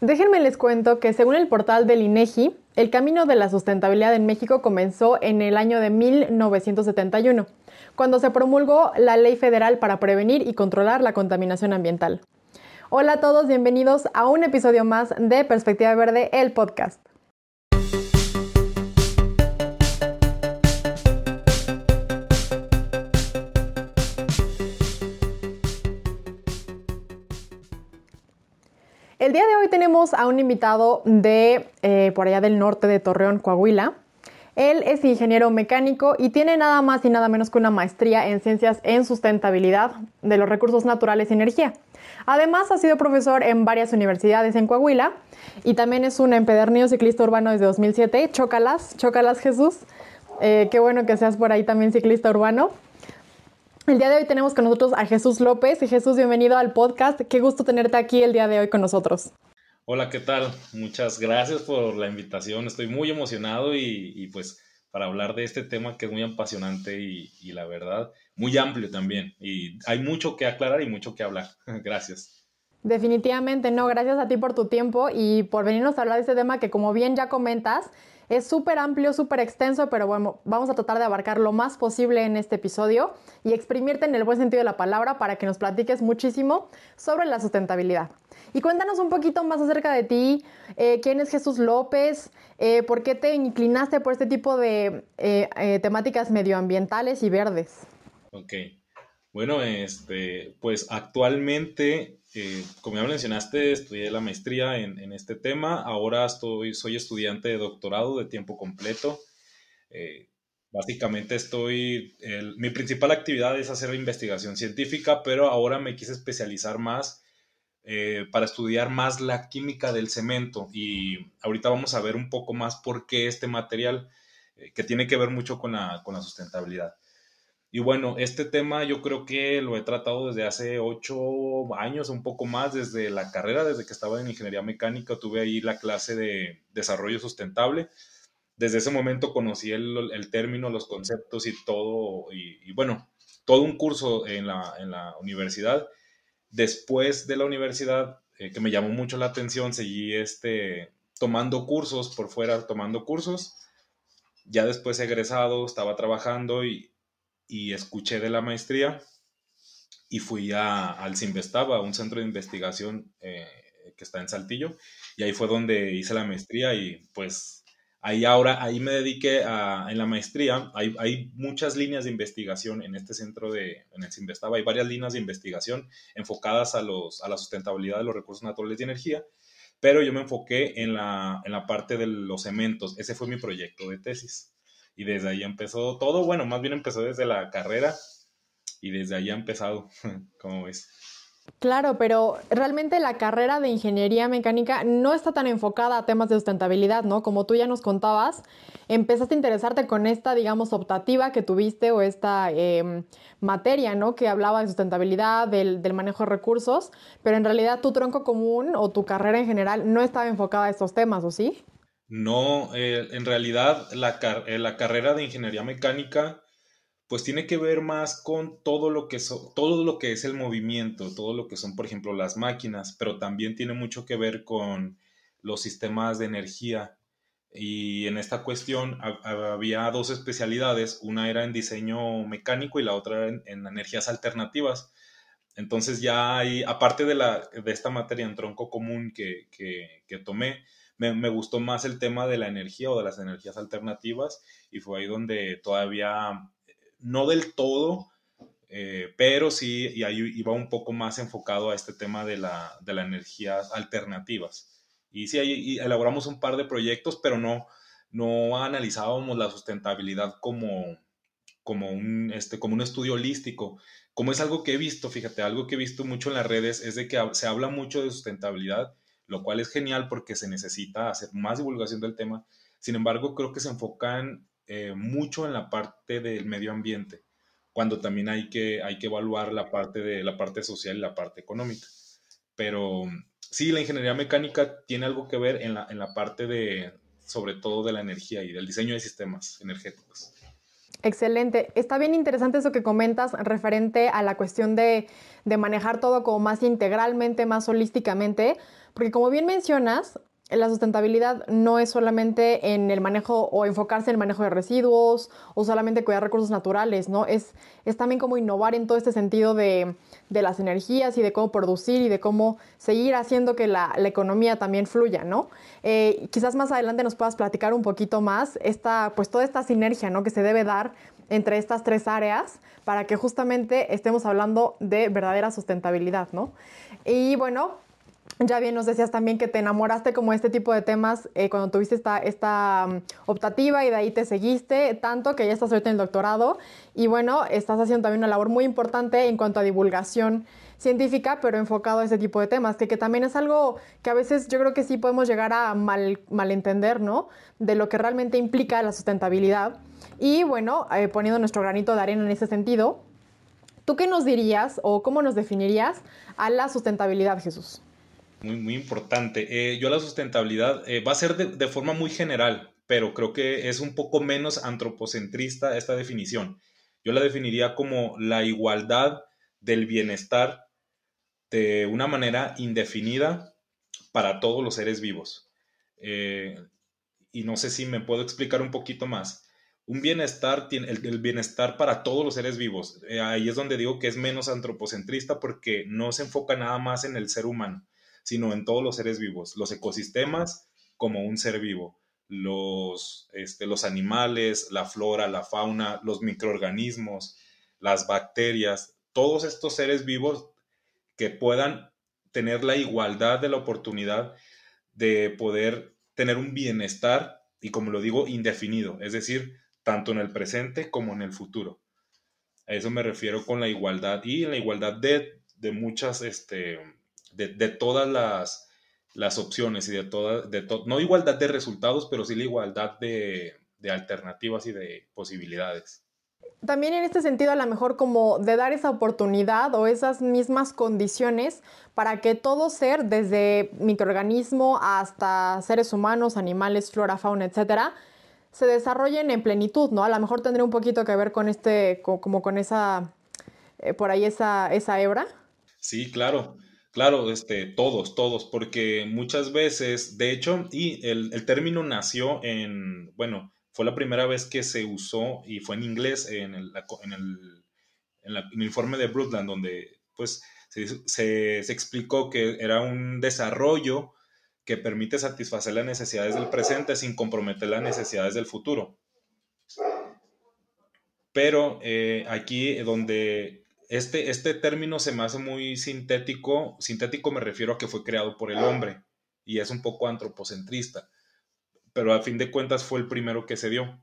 Déjenme les cuento que según el portal del INEGI, el camino de la sustentabilidad en México comenzó en el año de 1971, cuando se promulgó la Ley Federal para prevenir y controlar la contaminación ambiental. Hola a todos, bienvenidos a un episodio más de Perspectiva Verde, el podcast. El día de hoy tenemos a un invitado de eh, por allá del norte de Torreón, Coahuila. Él es ingeniero mecánico y tiene nada más y nada menos que una maestría en ciencias en sustentabilidad de los recursos naturales y energía. Además, ha sido profesor en varias universidades en Coahuila y también es un empedernido ciclista urbano desde 2007. Chócalas, chócalas Jesús. Eh, qué bueno que seas por ahí también ciclista urbano. El día de hoy tenemos con nosotros a Jesús López. Jesús, bienvenido al podcast. Qué gusto tenerte aquí el día de hoy con nosotros. Hola, ¿qué tal? Muchas gracias por la invitación. Estoy muy emocionado y, pues para hablar de este tema que es muy apasionante y, y, la verdad muy amplio también. Y hay mucho que aclarar y mucho que hablar. gracias. Definitivamente, no, gracias a ti por tu tiempo y por venirnos a hablar de este tema que como bien ya comentas, es súper amplio, súper extenso, pero bueno, vamos a tratar de abarcar lo más posible en este episodio y exprimirte en el buen sentido de la palabra para que nos platiques muchísimo sobre la sustentabilidad. Y cuéntanos un poquito más acerca de ti, eh, quién es Jesús López, eh, por qué te inclinaste por este tipo de eh, temáticas medioambientales y verdes. Ok, bueno, este, pues actualmente eh, como ya mencionaste, estudié la maestría en, este tema. Ahora estoy, soy estudiante de doctorado de tiempo completo. Eh, básicamente estoy, mi principal actividad es hacer investigación científica, pero ahora me quise especializar más eh, para estudiar más la química del cemento. Y ahorita vamos a ver un poco más por qué este material, que tiene que ver mucho con la sustentabilidad. Y bueno, este tema yo creo que lo he tratado desde hace ocho años, un poco más, desde la carrera, desde que estaba en ingeniería mecánica, tuve ahí la clase de desarrollo sustentable. Desde ese momento conocí el, término, los conceptos y todo, y, bueno, todo un curso en la, en la universidad. Después de la universidad, eh, que me llamó mucho la atención, seguí este, tomando cursos por fuera, tomando cursos. Ya después egresado, estaba trabajando y, y escuché de la maestría y fui a, al Simvestaba, un centro de investigación eh, que está en Saltillo, y ahí fue donde hice la maestría y pues ahí ahora, ahí me dediqué a, en la maestría, hay, hay, muchas líneas de investigación en este centro de, en el Simvestaba, hay varias líneas de investigación enfocadas a, los, a la sustentabilidad de los recursos naturales y energía, pero yo me enfoqué en la, en la parte de los cementos, ese fue mi proyecto de tesis y desde ahí empezó todo, bueno, más bien empezó desde la carrera y desde ahí ha empezado, como ves. Claro, pero realmente la carrera de ingeniería mecánica no está tan enfocada a temas de sustentabilidad, ¿no? Como tú ya nos contabas, empezaste a interesarte con esta, digamos, optativa que tuviste o esta em, materia, ¿no? Que hablaba de sustentabilidad, del, del, manejo de recursos, pero en realidad tu tronco común o tu carrera en general no estaba enfocada a estos temas, ¿o sí? No, eh, en realidad la, eh, la, carrera de ingeniería mecánica pues tiene que ver más con todo lo, que todo lo que es el movimiento, todo lo que son, por ejemplo, las máquinas, pero también tiene mucho que ver con los sistemas de energía. Y en esta cuestión había dos especialidades, una era en diseño mecánico y la otra en, en energías alternativas. Entonces ya hay, aparte de, la, de esta materia en tronco común que, que, que tomé, me, gustó más el tema de la energía o de las energías alternativas y fue ahí donde todavía, no del todo, eh, pero sí, y ahí iba un poco más enfocado a este tema de, la, de las energías alternativas. Y sí, ahí elaboramos un par de proyectos, pero no, no analizábamos la sustentabilidad como, como, un, este, como un estudio holístico. Como es algo que he visto, fíjate, algo que he visto mucho en las redes es de que se habla mucho de sustentabilidad, lo cual es genial porque se necesita hacer más divulgación del tema. Sin embargo, creo que se enfocan eh, mucho en la parte del medio ambiente, cuando también hay que, hay que evaluar la parte, de, la parte social y la parte económica. Pero sí, la ingeniería mecánica tiene algo que ver en la, en la parte de, sobre todo de la energía y del diseño de sistemas energéticos. Excelente. Está bien interesante eso que comentas referente a la cuestión de, de, manejar todo como más integralmente, más holísticamente, porque como bien mencionas, la sustentabilidad no es solamente en el manejo o enfocarse en el manejo de residuos o solamente cuidar recursos naturales, ¿no? Es, es también como innovar en todo este sentido de, de, las energías y de cómo producir y de cómo seguir haciendo que la, economía también fluya, ¿no? Eh, quizás más adelante nos puedas platicar un poquito más esta, pues toda esta sinergia, ¿no? Que se debe dar entre estas tres áreas para que justamente estemos hablando de verdadera sustentabilidad, ¿no? Y bueno, ya bien nos decías también que te enamoraste como este tipo de temas eh, cuando tuviste esta, esta um, optativa y de ahí te seguiste tanto que ya estás ahorita en el doctorado y bueno, estás haciendo también una labor muy importante en cuanto a divulgación científica, pero enfocado a ese tipo de temas, que, que también es algo que a veces yo creo que sí podemos llegar a mal, malentender, ¿no? De lo que realmente implica la sustentabilidad. Y bueno, eh, poniendo nuestro granito de arena en ese sentido, ¿tú qué nos dirías o cómo nos definirías a la sustentabilidad, Jesús? Muy, muy importante. Eh, yo la sustentabilidad eh, va a ser de, forma muy general, pero creo que es un poco menos antropocentrista esta definición. Yo la definiría como la igualdad del bienestar de una manera indefinida para todos los seres vivos. Eh, y no sé si me puedo explicar un poquito más. Un bienestar, el, el bienestar para todos los seres vivos. Ahí es donde digo que es menos antropocentrista porque no se enfoca nada más en el ser humano sino en todos los seres vivos, los ecosistemas como un ser vivo, los, este, los animales, la flora, la fauna, los microorganismos, las bacterias, todos estos seres vivos que puedan tener la igualdad de la oportunidad de poder tener un bienestar y como lo digo, indefinido, es decir, tanto en el presente como en el futuro. A eso me refiero con la igualdad y la igualdad de, de muchas, este, de, todas las, las, opciones y de todas, de no igualdad de resultados, pero sí la igualdad de, de alternativas y de posibilidades. También en este sentido, a lo mejor como de dar esa oportunidad o esas mismas condiciones para que todo ser, desde microorganismo hasta seres humanos, animales, flora, fauna, etcétera, se desarrollen en plenitud, ¿no? A lo mejor tendría un poquito que ver con este, como con esa, eh, por ahí esa, esa hebra. Sí, claro. Claro, este, todos, todos, porque muchas veces, de hecho, y el, el, término nació en, bueno, fue la primera vez que se usó y fue en inglés en el, en el, en la, el informe de Brundtland, donde pues se, se, se, explicó que era un desarrollo que permite satisfacer las necesidades del presente sin comprometer las necesidades del futuro. Pero eh, aquí donde este, este término se me hace muy sintético. Sintético me refiero a que fue creado por el hombre y es un poco antropocentrista, pero a fin de cuentas fue el primero que se dio.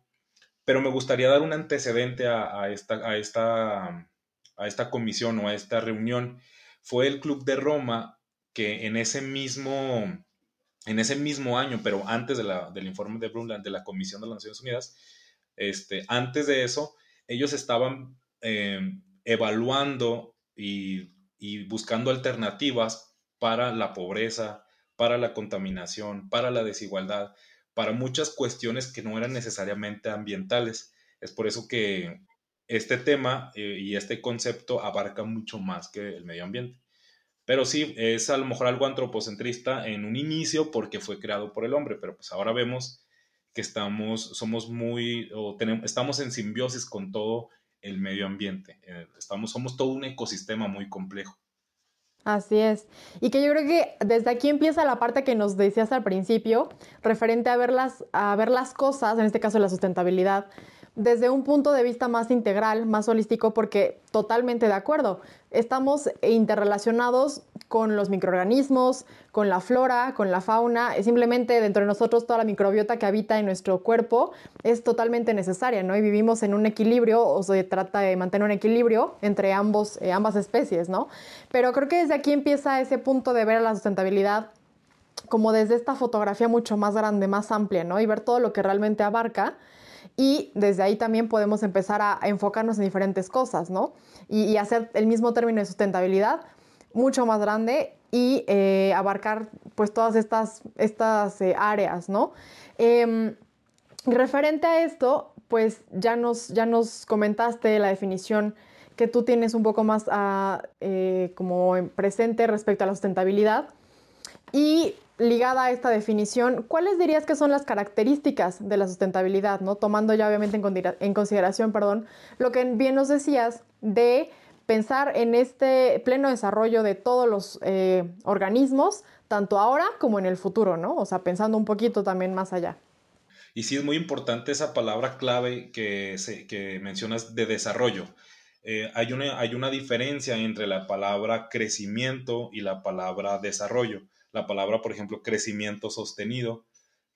Pero me gustaría dar un antecedente a, a, esta, a, esta, a esta comisión o a esta reunión. Fue el Club de Roma que en ese mismo, en ese mismo año, pero antes de la, del informe de Brundtland de la Comisión de las Naciones Unidas, este, antes de eso, ellos estaban eh, evaluando y, buscando alternativas para la pobreza, para la contaminación, para la desigualdad, para muchas cuestiones que no eran necesariamente ambientales. Es por eso que este tema eh, y este concepto abarca mucho más que el medio ambiente. Pero sí, es a lo mejor algo antropocentrista en un inicio porque fue creado por el hombre, pero pues ahora vemos que estamos, somos muy, o tenemos, estamos en simbiosis con todo el medio ambiente. Eh, estamos, somos todo un ecosistema muy complejo. Así es. Y que yo creo que desde aquí empieza la parte que nos decías al principio, referente a ver las, a ver las cosas, en este caso la sustentabilidad, desde un punto de vista más integral, más holístico, porque totalmente de acuerdo, estamos interrelacionados con los microorganismos, con la flora, con la fauna, simplemente dentro de nosotros toda la microbiota que habita en nuestro cuerpo es totalmente necesaria, ¿no? Y vivimos en un equilibrio, o se trata de mantener un equilibrio entre ambos, eh, ambas especies, ¿no? Pero creo que desde aquí empieza ese punto de ver la sustentabilidad como desde esta fotografía mucho más grande, más amplia, ¿no? Y ver todo lo que realmente abarca y desde ahí también podemos empezar a, enfocarnos en diferentes cosas, ¿no? Y, hacer el mismo término de sustentabilidad mucho más grande y eh, abarcar pues todas estas, estas eh, áreas, ¿no? Em, referente a esto, pues ya nos, ya nos comentaste la definición que tú tienes un poco más ah, eh, como presente respecto a la sustentabilidad. Y ligada a esta definición, ¿cuáles dirías que son las características de la sustentabilidad? ¿no? Tomando ya obviamente en, consideración perdón, lo que bien nos decías de pensar en este pleno desarrollo de todos los eh, organismos, tanto ahora como en el futuro, ¿no? O sea, pensando un poquito también más allá. Y sí es muy importante esa palabra clave que, mencionas de desarrollo. Eh, hay, una, hay una diferencia entre la palabra crecimiento y la palabra desarrollo. La palabra, por ejemplo, crecimiento sostenido,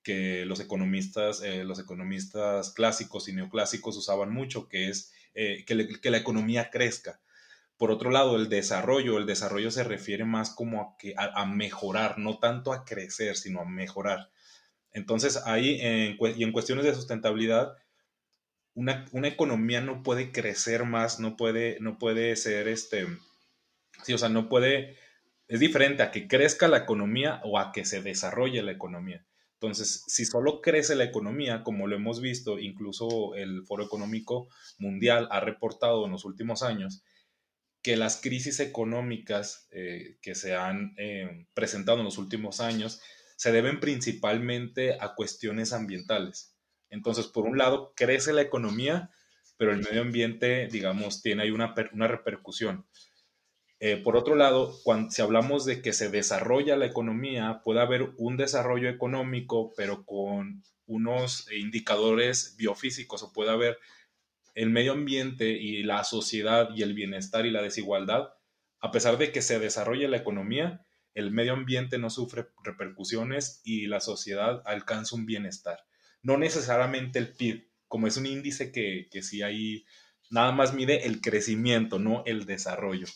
que los economistas, eh, los economistas clásicos y neoclásicos usaban mucho, que es eh, que, la economía crezca. Por otro lado, el desarrollo, el desarrollo se refiere más como a, que, a, mejorar, no tanto a crecer, sino a mejorar. Entonces, ahí, y en cuestiones de sustentabilidad, una, economía no puede crecer más, no puede, no puede ser este, sí, o sea, no puede, es diferente a que crezca la economía o a que se desarrolle la economía. Entonces, si solo crece la economía, como lo hemos visto, incluso el Foro Económico Mundial ha reportado en los últimos años, que las crisis económicas eh, que se han eh, presentado en los últimos años se deben principalmente a cuestiones ambientales. Entonces, por un lado, crece la economía, pero el medio ambiente, digamos, tiene ahí una, una repercusión. Eh, por otro lado, cuando, si hablamos de que se desarrolla la economía, puede haber un desarrollo económico, pero con unos indicadores biofísicos, o puede haber el medio ambiente y la sociedad y el bienestar y la desigualdad, a pesar de que se desarrolle la economía, el medio ambiente no sufre repercusiones y la sociedad alcanza un bienestar no necesariamente el PIB, como es un índice que, que sí ahí nada más mide el crecimiento, no el desarrollo.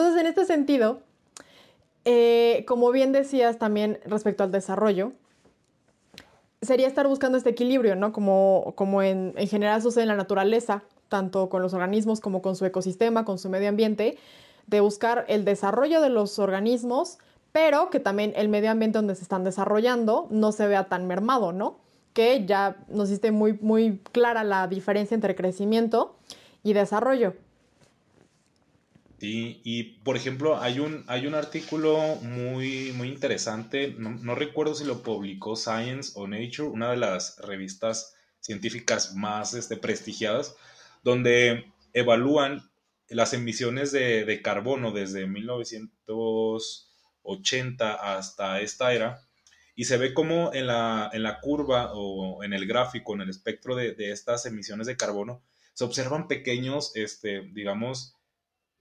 Entonces, en este sentido, eh, como bien decías también respecto al desarrollo, sería estar buscando este equilibrio, ¿no? Como, como en, en, general sucede en la naturaleza, tanto con los organismos como con su ecosistema, con su medio ambiente, de buscar el desarrollo de los organismos, pero que también el medio ambiente donde se están desarrollando no se vea tan mermado, ¿no? que ya nos hiciste muy, muy clara la diferencia entre crecimiento y desarrollo. Sí, y por ejemplo, hay un, hay un artículo muy, muy interesante, no, recuerdo si lo publicó Science o Nature, una de las revistas científicas más este, prestigiadas, donde evalúan las emisiones de, de carbono desde 1980 hasta esta era y se ve como en la, en la curva o en el gráfico, en el espectro de, de estas emisiones de carbono, se observan pequeños, este, digamos,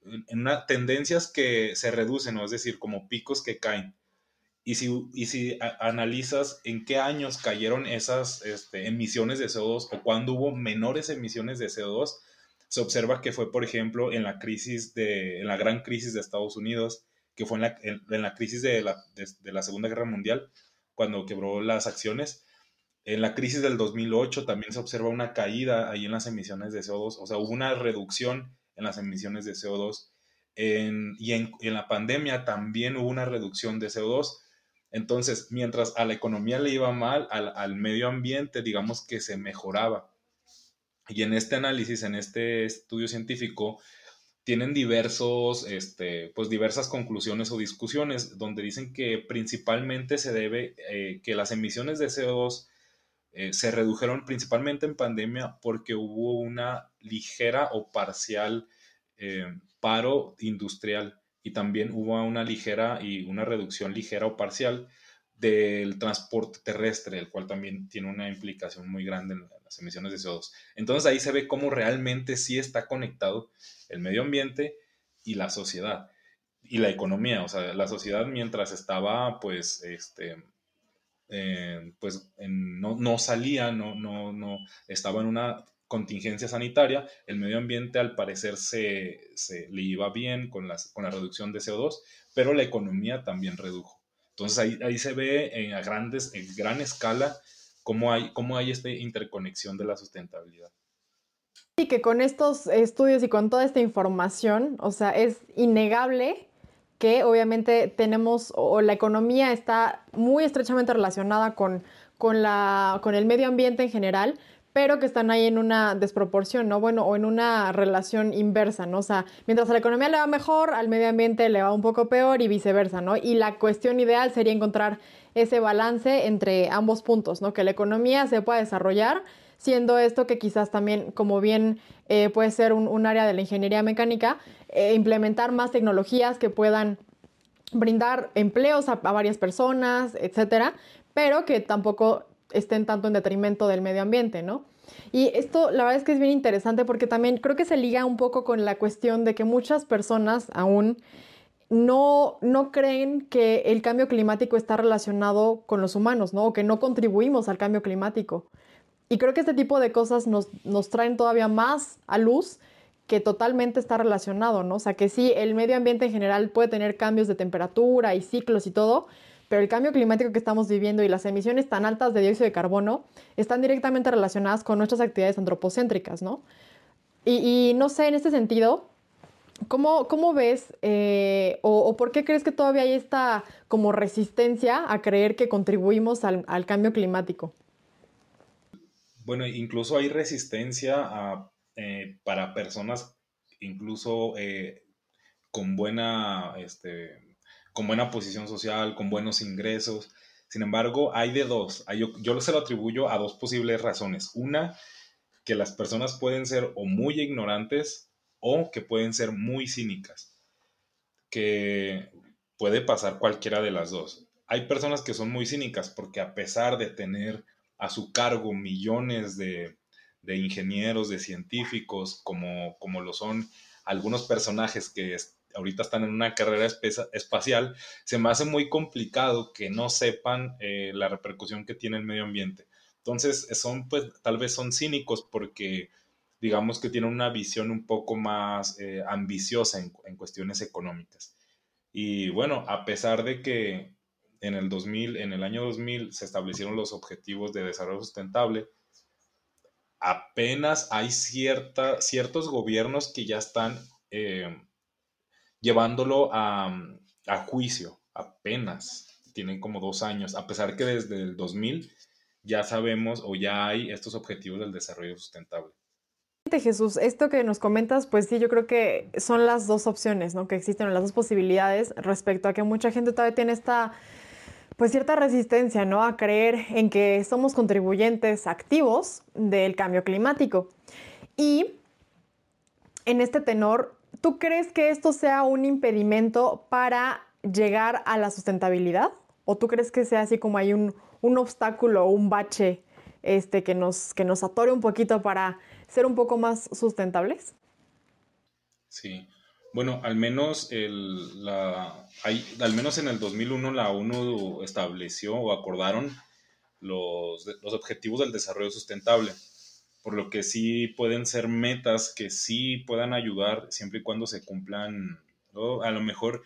en una, tendencias que se reducen, es decir, como picos que caen. Y si, y si analizas en qué años cayeron esas este, emisiones de CO2 o cuándo hubo menores emisiones de CO2, se observa que fue, por ejemplo, en la crisis de, la gran crisis de Estados Unidos, que fue en la, en, la crisis de la, de la Segunda Guerra Mundial, cuando quebró las acciones. En la crisis del 2008 también se observa una caída ahí en las emisiones de CO2, o sea, hubo una reducción en las emisiones de CO2. y en, la pandemia también hubo una reducción de CO2. Entonces, mientras a la economía le iba mal, al, medio ambiente, digamos que se mejoraba. Y en este análisis, en este estudio científico, tienen diversos, este, pues diversas conclusiones o discusiones donde dicen que principalmente se debe eh, que las emisiones de CO2 eh, se redujeron principalmente en pandemia porque hubo una ligera o parcial eh, paro industrial y también hubo una ligera y una reducción ligera o parcial del transporte terrestre, el cual también tiene una implicación muy grande en las emisiones de CO2. Entonces ahí se ve cómo realmente sí está conectado el medio ambiente y la sociedad y la economía. O sea, la sociedad mientras estaba, pues, este, eh, pues no, no, salía, no, no, no estaba en una contingencia sanitaria, el medio ambiente al parecer se, se le iba bien con, las, con la reducción de CO2, pero la economía también redujo. Entonces ahí, ahí se ve en, a grandes, en gran escala cómo hay, cómo hay esta interconexión de la sustentabilidad. Y que con estos estudios y con toda esta información, o sea, es innegable que obviamente tenemos, o la economía está muy estrechamente relacionada con, con, la, con el medio ambiente en general, pero que están ahí en una desproporción, ¿no? Bueno, o en una relación inversa, ¿no? O sea, mientras a la economía le va mejor, al medio ambiente le va un poco peor y viceversa, ¿no? Y la cuestión ideal sería encontrar ese balance entre ambos puntos, ¿no? Que la economía se pueda desarrollar, siendo esto que quizás también, como bien eh, puede ser un, área de la ingeniería mecánica, eh, implementar más tecnologías que puedan brindar empleos a, a varias personas, etcétera, pero que tampoco estén tanto en detrimento del medio ambiente, ¿no? Y esto la verdad es que es bien interesante porque también creo que se liga un poco con la cuestión de que muchas personas aún no, no creen que el cambio climático está relacionado con los humanos, ¿no? O que no contribuimos al cambio climático. Y creo que este tipo de cosas nos, nos traen todavía más a luz que totalmente está relacionado, ¿no? O sea, que sí, el medio ambiente en general puede tener cambios de temperatura y ciclos y todo, pero el cambio climático que estamos viviendo y las emisiones tan altas de dióxido de carbono están directamente relacionadas con nuestras actividades antropocéntricas, ¿no? Y, no sé, en este sentido, ¿cómo, cómo ves eh, o, por qué crees que todavía hay esta como resistencia a creer que contribuimos al, cambio climático? Bueno, incluso hay resistencia eh, para personas incluso eh, con buena este, con buena posición social, con buenos ingresos. Sin embargo, hay de dos. yo, yo se lo atribuyo a dos posibles razones. Una, que las personas pueden ser o muy ignorantes o que pueden ser muy cínicas. Que puede pasar cualquiera de las dos. Hay personas que son muy cínicas porque a pesar de tener a su cargo millones de, ingenieros, de científicos, como, como lo son algunos personajes que ahorita están en una carrera espacial, se me hace muy complicado que no sepan eh, la repercusión que tiene el medio ambiente. Entonces, son, pues, tal vez son cínicos porque digamos que tienen una visión un poco más eh, ambiciosa en, en, cuestiones económicas. Y bueno, a pesar de que en el 2000, en el año 2000 se establecieron los objetivos de desarrollo sustentable, apenas hay cierta, ciertos gobiernos que ya están eh, llevándolo a, juicio apenas. Tienen como dos años, a pesar que desde el 2000 ya sabemos o ya hay estos objetivos del desarrollo sustentable. Jesús, esto que nos comentas, pues sí, yo creo que son las dos opciones, ¿no? Que existen las dos posibilidades respecto a que mucha gente todavía tiene esta, pues cierta resistencia, ¿no? A creer en que somos contribuyentes activos del cambio climático. Y en este tenor, ¿Tú crees que esto sea un impedimento para llegar a la sustentabilidad? ¿O tú crees que sea así como hay un, obstáculo o un bache este, que, nos, que nos atore un poquito para ser un poco más sustentables? Sí, bueno, al menos, el, la, hay, al menos en el 2001 la ONU estableció o acordaron los, los objetivos del desarrollo sustentable por lo que sí pueden ser metas que sí puedan ayudar siempre y cuando se cumplan, a lo mejor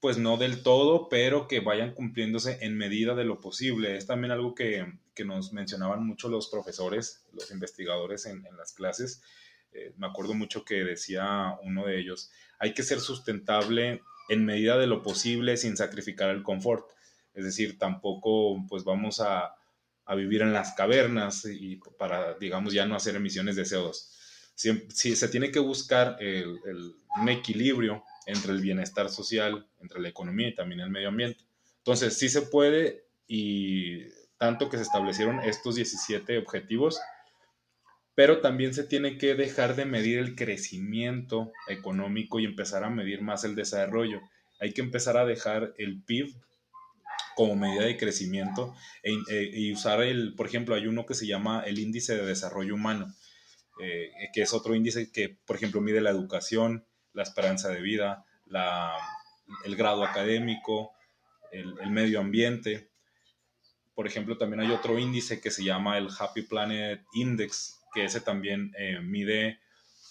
pues no del todo, pero que vayan cumpliéndose en medida de lo posible. Es también algo que, nos mencionaban mucho los profesores, los investigadores en, las clases. Eh, me acuerdo mucho que decía uno de ellos, hay que ser sustentable en medida de lo posible sin sacrificar el confort. Es decir, tampoco pues vamos a, a vivir en las cavernas y para, digamos, ya no hacer emisiones de CO2. Si, se tiene que buscar el, un equilibrio entre el bienestar social, entre la economía y también el medio ambiente. Entonces, sí se puede y tanto que se establecieron estos 17 objetivos, pero también se tiene que dejar de medir el crecimiento económico y empezar a medir más el desarrollo. Hay que empezar a dejar el PIB como medida de crecimiento e, e, y usar el, por ejemplo, hay uno que se llama el índice de desarrollo humano, eh, que es otro índice que, por ejemplo, mide la educación, la esperanza de vida, el grado académico, el, medio ambiente. Por ejemplo, también hay otro índice que se llama el Happy Planet Index, que ese también eh, mide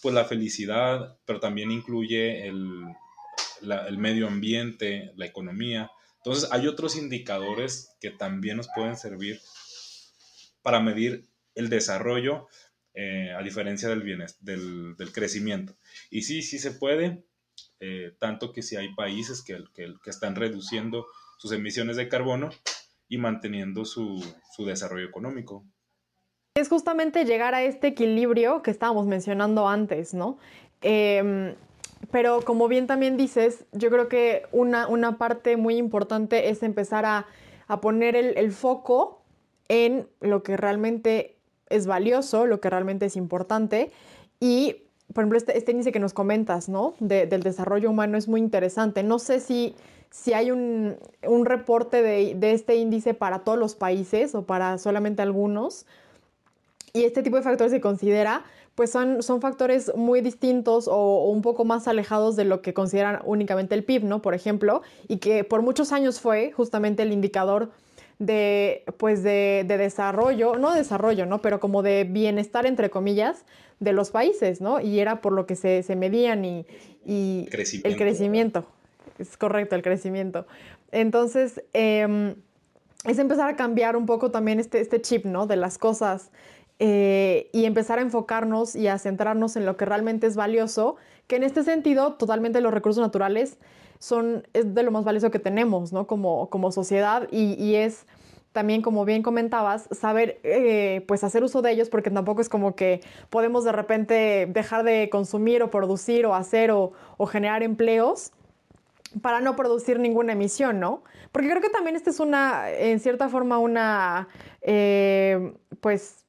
pues la felicidad, pero también incluye el, el medio ambiente, la economía. Entonces, hay otros indicadores que también nos pueden servir para medir el desarrollo eh, a diferencia del, del, del, crecimiento. Y sí, sí se puede, eh, tanto que si hay países que, que, están reduciendo sus emisiones de carbono y manteniendo su, su desarrollo económico. Es justamente llegar a este equilibrio que estábamos mencionando antes, ¿no? Em, pero como bien también dices, yo creo que una, una parte muy importante es empezar a, poner el, foco en lo que realmente es valioso, lo que realmente es importante. Y, por ejemplo, este, este índice que nos comentas, ¿no? del desarrollo humano es muy interesante. No sé si, si hay un, reporte de, de, este índice para todos los países o para solamente algunos. Y este tipo de factores se considera, pues son, son factores muy distintos o, un poco más alejados de lo que consideran únicamente el PIB, ¿no? Por ejemplo, y que por muchos años fue justamente el indicador de, pues de, desarrollo, no desarrollo, ¿no? Pero como de bienestar, entre comillas, de los países, ¿no? Y era por lo que se, medían y, y el crecimiento. Es correcto, el crecimiento. Entonces, em, es empezar a cambiar un poco también este, este chip, ¿no? De las cosas eh, y empezar a enfocarnos y a centrarnos en lo que realmente es valioso, que en este sentido totalmente los recursos naturales son es de lo más valioso que tenemos, ¿no? Como, como sociedad y, es también, como bien comentabas, saber eh, pues hacer uso de ellos porque tampoco es como que podemos de repente dejar de consumir o producir o hacer o, generar empleos para no producir ninguna emisión, ¿no? Porque creo que también esta es una, en cierta forma, una, eh, pues,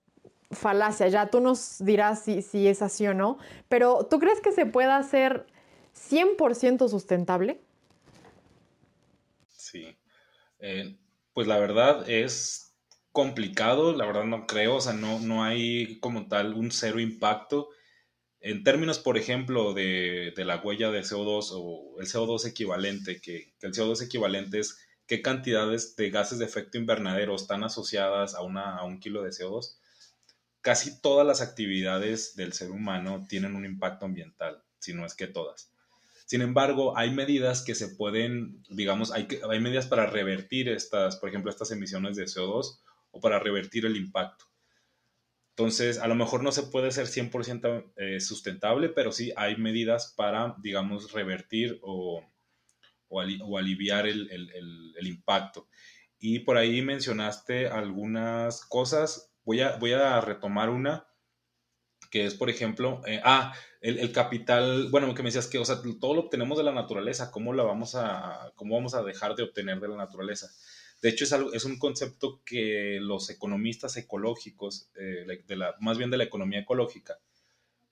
falacia, ya tú nos dirás si, si es así o no, pero ¿tú crees que se pueda hacer 100% sustentable? Sí, eh, pues la verdad es complicado, la verdad no creo, o sea, no, no hay como tal un cero impacto. En términos, por ejemplo, de, la huella de CO2 o el CO2 equivalente, que, que, el CO2 equivalente es qué cantidades de gases de efecto invernadero están asociadas a, una, a un kilo de CO2 casi todas las actividades del ser humano tienen un impacto ambiental, si no es que todas. Sin embargo, hay medidas que se pueden, digamos, hay, medidas para revertir estas, por ejemplo, estas emisiones de CO2 o para revertir el impacto. Entonces, a lo mejor no se puede ser 100% eh, sustentable, pero sí hay medidas para, digamos, revertir o, aliviar el impacto. Y por ahí mencionaste algunas cosas Voy a, voy a retomar una que es, por ejemplo, eh, ah, el, capital, bueno, que me decías que, o sea, todo lo obtenemos de la naturaleza, ¿cómo, la vamos a, cómo vamos a dejar de obtener de la naturaleza? De hecho, es, algo, es un concepto que los economistas ecológicos, eh, de la, más bien de la economía ecológica,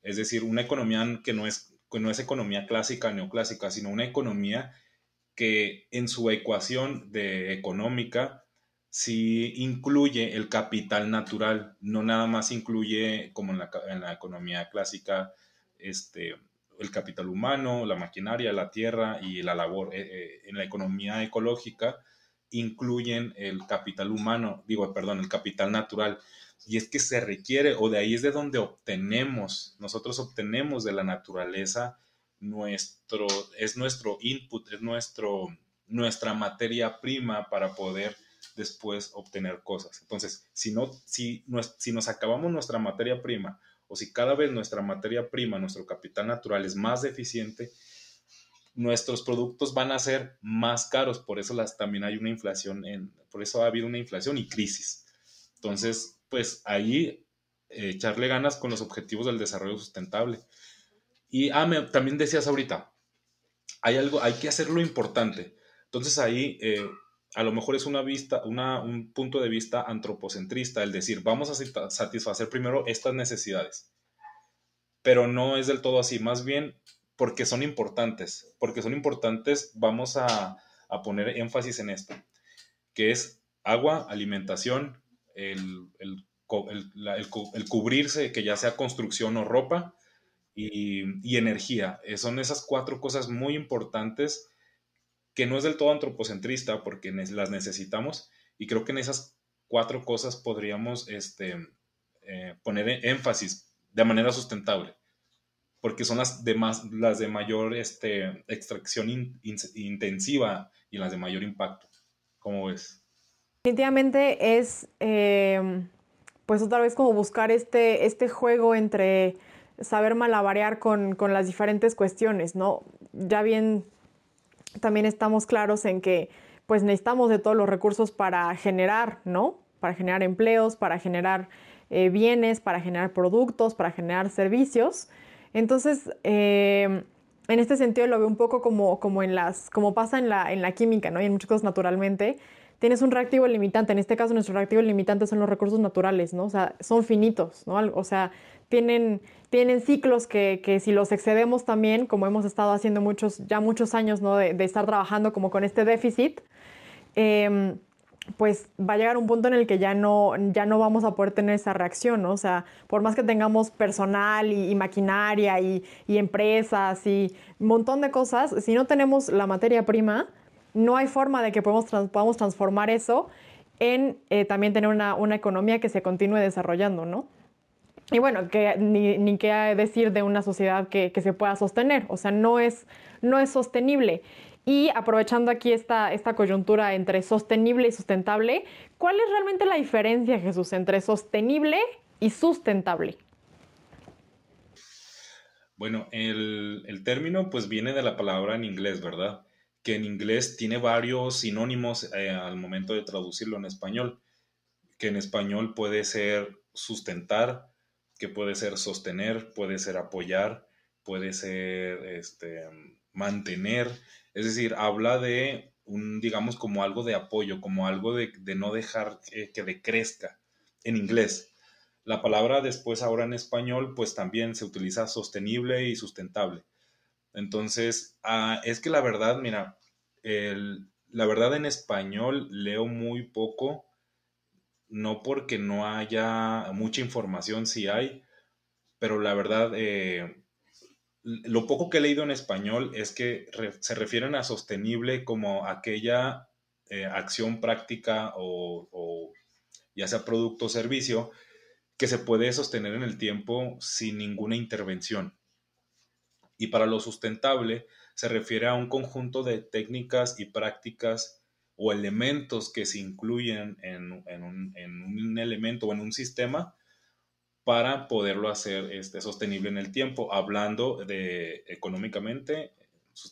es decir, una economía que no es, que no es economía clásica, neoclásica, sino una economía que en su ecuación de económica sí incluye el capital natural, no nada más incluye, como en la, economía clásica, este, el capital humano, la maquinaria, la tierra y la labor. Eh, eh, en la economía ecológica incluyen el capital humano, digo, perdón, el capital natural. Y es que se requiere, o de ahí es de donde obtenemos, nosotros obtenemos de la naturaleza nuestro, es nuestro input, es nuestro, nuestra materia prima para poder después obtener cosas. Entonces, si, no, si, si nos acabamos nuestra materia prima o si cada vez nuestra materia prima, nuestro capital natural es más deficiente, nuestros productos van a ser más caros. Por eso también hay una inflación, por eso ha habido una inflación y crisis. Entonces, pues ahí eh, echarle ganas con los objetivos del desarrollo sustentable. Y ah, también decías ahorita, hay algo, hay que hacer lo importante. Entonces ahí eh, a lo mejor es una vista, un punto de vista antropocentrista, el decir, vamos a satisfacer primero estas necesidades. Pero no es del todo así, más bien porque son importantes, porque son importantes, vamos a, poner énfasis en esto, que es agua, alimentación, el, cubrirse, que ya sea construcción o ropa, y, y energía. Eh, son esas cuatro cosas muy importantes que no es del todo antropocentrista porque las necesitamos y creo que en esas cuatro cosas podríamos este, eh, poner énfasis de manera sustentable porque son las de, las de mayor este, extracción intensiva y las de mayor impacto. ¿Cómo ves? Definitivamente es, em, pues otra vez como buscar este, este juego entre saber malabarear con, con las diferentes cuestiones, ¿no? Ya bien también estamos claros en que pues necesitamos de todos los recursos para generar, ¿no? para generar empleos, para generar eh, bienes, para generar productos, para generar servicios. Entonces, eh, en este sentido lo veo un poco como, como, en las, como pasa en la, en la química, ¿no? Y en muchas cosas naturalmente. Tienes un reactivo limitante. En este caso, nuestro reactivo limitante son los recursos naturales, ¿no? O sea, son finitos, ¿no? O sea, tienen, tienen ciclos que, que si los excedemos también, como hemos estado haciendo muchos, ya muchos años, ¿no? De, estar trabajando como con este déficit, eh, pues va a llegar un punto en el que ya no, ya no vamos a poder tener esa reacción, ¿no? O sea, por más que tengamos personal y, maquinaria y, empresas y un montón de cosas, si no tenemos la materia prima, no hay forma de que podamos, transformar eso en eh, también tener una, economía que se continúe desarrollando, ¿no? Y bueno, que, ni, ni qué decir de una sociedad que, que, se pueda sostener, o sea, no es, no es sostenible. Y aprovechando aquí esta, esta coyuntura entre sostenible y sustentable, ¿cuál es realmente la diferencia, Jesús, entre sostenible y sustentable? Bueno, el, el, término pues viene de la palabra en inglés, ¿verdad? Que en inglés tiene varios sinónimos eh, al momento de traducirlo en español, que en español puede ser sustentar, que puede ser sostener, puede ser apoyar, puede ser este, mantener, es decir, habla de un, digamos, como algo de apoyo, como algo de, no dejar que, decrezca en inglés. La palabra después ahora en español, pues también se utiliza sostenible y sustentable. Entonces, ah, es que la verdad, mira, la verdad en español leo muy poco, no porque no haya mucha información, si hay, pero la verdad, eh, lo poco que he leído en español es que se refieren a sostenible como aquella eh, acción práctica o, ya sea producto o servicio que se puede sostener en el tiempo sin ninguna intervención. Y para lo sustentable se refiere a un conjunto de técnicas y prácticas o elementos que se incluyen en, un, un elemento o en un sistema para poderlo hacer este, sostenible en el tiempo, hablando de económicamente,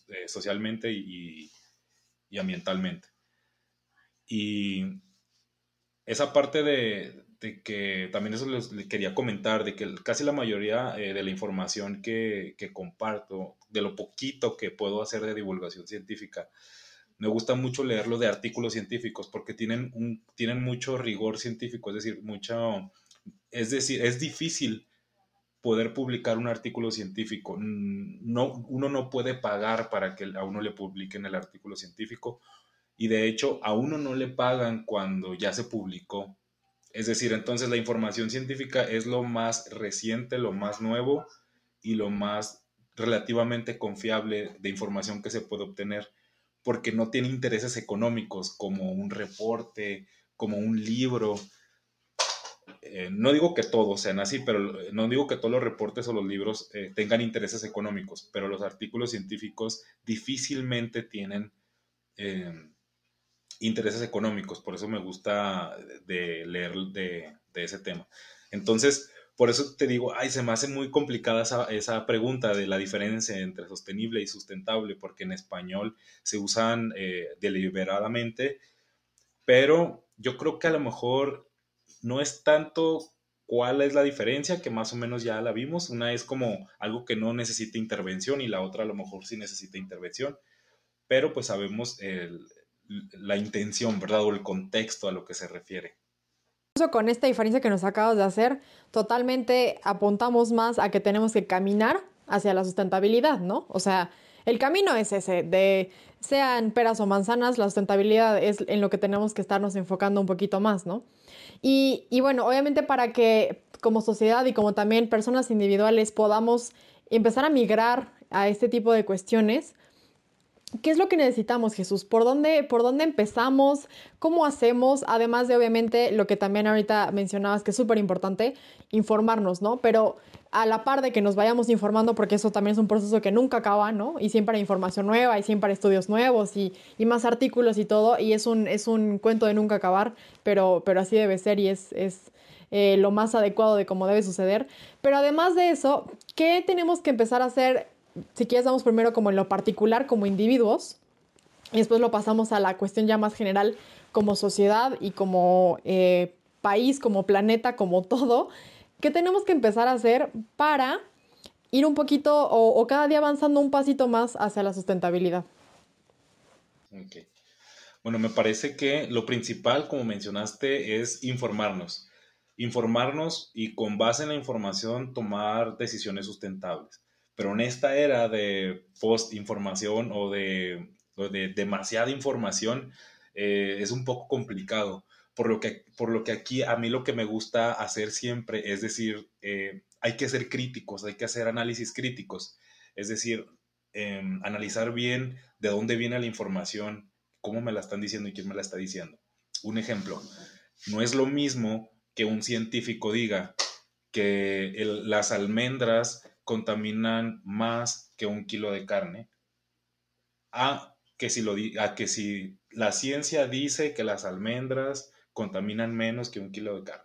eh, socialmente y, ambientalmente. Y esa parte de, que también eso les, quería comentar, de que casi la mayoría eh, de la información que, comparto, de lo poquito que puedo hacer de divulgación científica, me gusta mucho leerlo de artículos científicos porque tienen, un, tienen mucho rigor científico, es decir, mucho es decir, es difícil poder publicar un artículo científico. No, uno no puede pagar para que a uno le publiquen el artículo científico y de hecho a uno no le pagan cuando ya se publicó. Es decir, entonces la información científica es lo más reciente, lo más nuevo y lo más relativamente confiable de información que se puede obtener porque no tiene intereses económicos como un reporte, como un libro, eh, no digo que todos sean así, pero eh, no digo que todos los reportes o los libros eh, tengan intereses económicos, pero los artículos científicos difícilmente tienen intereses económicos, por eso me gusta de leer de, ese tema. Entonces, por eso te digo, ay, se me hace muy complicada esa, esa, pregunta de la diferencia entre sostenible y sustentable, porque en español se usan deliberadamente, pero yo creo que a lo mejor no es tanto cuál es la diferencia, que más o menos ya la vimos. Una es como algo que no necesita intervención y la otra a lo mejor sí necesita intervención, pero pues sabemos la intención, ¿verdad? O el contexto a lo que se refiere. Con esta diferencia que nos acabas de hacer, totalmente apuntamos más a que tenemos que caminar hacia la sustentabilidad, ¿no? O sea, el camino es ese, de sean peras o manzanas, la sustentabilidad es en lo que tenemos que estarnos enfocando un poquito más, ¿no? Y, y bueno, obviamente para que como sociedad y como también personas individuales podamos empezar a migrar a este tipo de cuestiones, ¿Qué es lo que necesitamos, Jesús? ¿Por dónde, ¿Por dónde empezamos? ¿Cómo hacemos? Además de, obviamente, lo que también ahorita mencionabas, que es súper importante, informarnos, ¿no? Pero a la par de que nos vayamos informando, porque eso también es un proceso que nunca acaba, ¿no? Y siempre hay información nueva y siempre hay estudios nuevos y, más artículos y todo, y es un, es un cuento de nunca acabar, pero, pero así debe ser y es, es eh, lo más adecuado de cómo debe suceder. Pero además de eso, ¿qué tenemos que empezar a hacer si quieres, vamos primero como en lo particular, como individuos, y después lo pasamos a la cuestión ya más general, como sociedad y como eh, país, como planeta, como todo, ¿qué tenemos que empezar a hacer para ir un poquito o, cada día avanzando un pasito más hacia la sustentabilidad? Bueno, me parece que lo principal, como mencionaste, es informarnos. Informarnos y con base en la información tomar decisiones sustentables. Pero en esta era de post-información o de, de demasiada información, eh, es un poco complicado. Por lo, que, por lo que aquí a mí lo que me gusta hacer siempre es decir, eh, hay que ser críticos, hay que hacer análisis críticos. Es decir, em, analizar bien de dónde viene la información, cómo me la están diciendo y quién me la está diciendo. Un ejemplo, no es lo mismo que un científico diga que las almendras contaminan más que un kilo de carne, a que si, lo, a que si la ciencia dice que las almendras contaminan menos que un kilo de carne.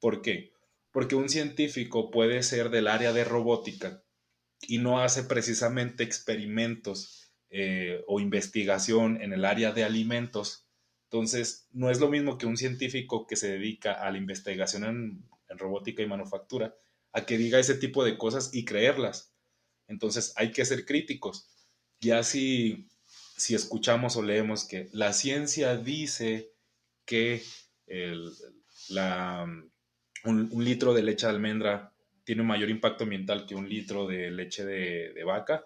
¿Por qué? Porque un científico puede ser del área de robótica y no hace precisamente experimentos eh, o investigación en el área de alimentos. Entonces, no es lo mismo que un científico que se dedica a la investigación en, en robótica y manufactura, a que diga ese tipo de cosas y creerlas. Entonces, hay que ser críticos. Ya si si escuchamos o leemos que la ciencia dice que un, litro de leche de almendra tiene un mayor impacto ambiental que un litro de leche de, vaca,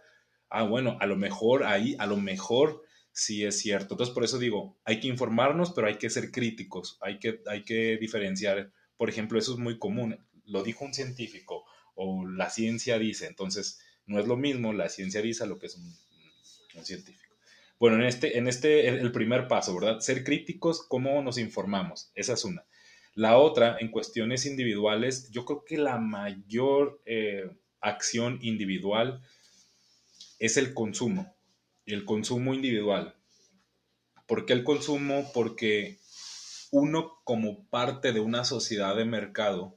ah, bueno, a lo mejor ahí, a lo mejor sí es cierto. Entonces, por eso digo, hay que informarnos, pero hay que ser críticos, hay que, hay que diferenciar. Por ejemplo, eso es muy común, lo dijo un científico o la ciencia dice, entonces no es lo mismo la ciencia dice lo que es un científico. Bueno, en este, en este, el primer paso, ¿verdad? Ser críticos, ¿cómo nos informamos? Esa es una. La otra, en cuestiones individuales, yo creo que la mayor eh, acción individual es el consumo, el consumo individual. ¿Por qué el consumo? Porque uno como parte de una sociedad de mercado,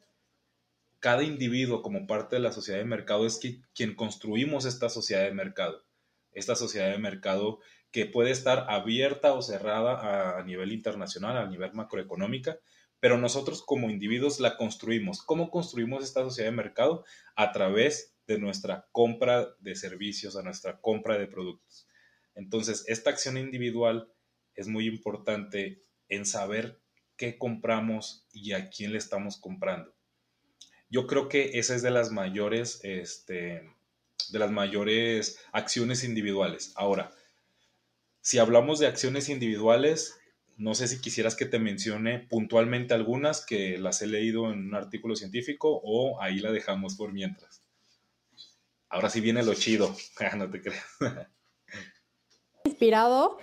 cada individuo como parte de la sociedad de mercado es quien construimos esta sociedad de mercado. Esta sociedad de mercado que puede estar abierta o cerrada a, nivel internacional, a nivel macroeconómica, pero nosotros como individuos la construimos. ¿Cómo construimos esta sociedad de mercado? A través de nuestra compra de servicios, a nuestra compra de productos. Entonces, esta acción individual es muy importante en saber qué compramos y a quién le estamos comprando. Yo creo que esa es de las mayores, este, de las mayores acciones individuales. Ahora, si hablamos de acciones individuales, no sé si quisieras que te mencione puntualmente algunas que las he leído en un artículo científico o ahí la dejamos por mientras. Ahora sí viene lo chido, no te creas. Inspirado,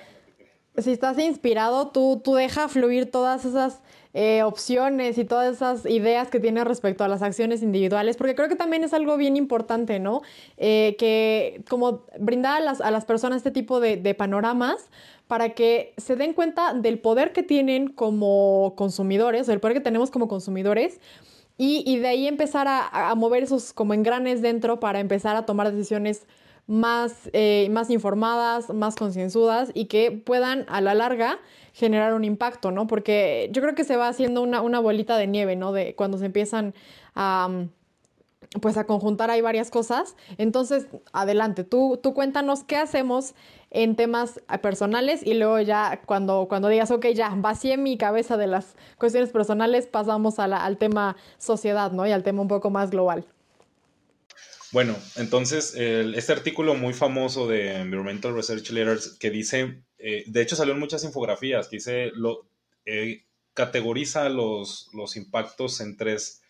si estás inspirado, tú, tú deja fluir todas esas eh, opciones y todas esas ideas que tienes respecto a las acciones individuales, porque creo que también es algo bien importante, ¿no? Eh, que como brindar a las, a las, personas este tipo de, de panoramas para que se den cuenta del poder que tienen como consumidores, o el poder que tenemos como consumidores, y, y de ahí empezar a, a, mover esos como engranes dentro para empezar a tomar decisiones más, eh, más informadas, más concienzudas y que puedan a la larga generar un impacto, ¿no? Porque yo creo que se va haciendo una, una bolita de nieve, ¿no? De cuando se empiezan a pues a conjuntar hay varias cosas. Entonces, adelante, tú, tú cuéntanos qué hacemos en temas personales y luego ya cuando, cuando digas, ok, ya vacié mi cabeza de las cuestiones personales, pasamos al tema sociedad, ¿no? Y al tema un poco más global. Bueno, entonces, este artículo muy famoso de Environmental Research Letters que dice, eh, de hecho salió en muchas infografías, que dice, lo, eh, categoriza los, los, impactos en tres,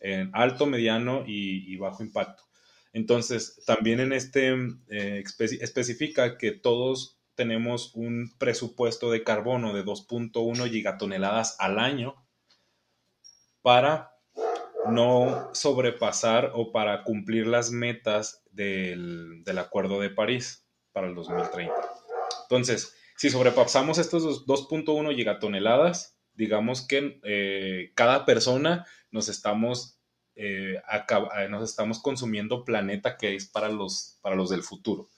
en alto, mediano y, bajo impacto. Entonces, también en este eh, especifica que todos tenemos un presupuesto de carbono de 2.1 gigatoneladas al año para no sobrepasar o para cumplir las metas del, Acuerdo de París para el 2030. Entonces, si sobrepasamos estos 2.1 gigatoneladas, digamos que eh, cada persona nos estamos, eh, eh, nos estamos consumiendo planeta que es para los, para los del futuro.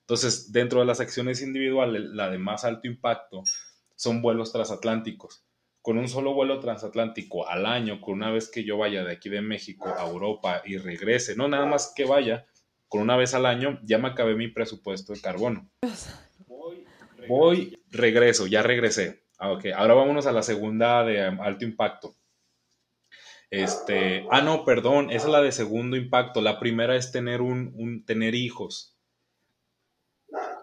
Entonces, dentro de las acciones individuales, la de más alto impacto son vuelos transatlánticos. Con un solo vuelo transatlántico al año, con una vez que yo vaya de aquí de México a Europa y regrese, no nada más que vaya, con una vez al año, ya me acabé mi presupuesto de carbono. Voy, regreso, ya regresé. Ah, ok, ahora vámonos a la segunda de alto impacto. Este, ah, no, perdón, esa es la de segundo impacto. La primera es tener un, tener hijos.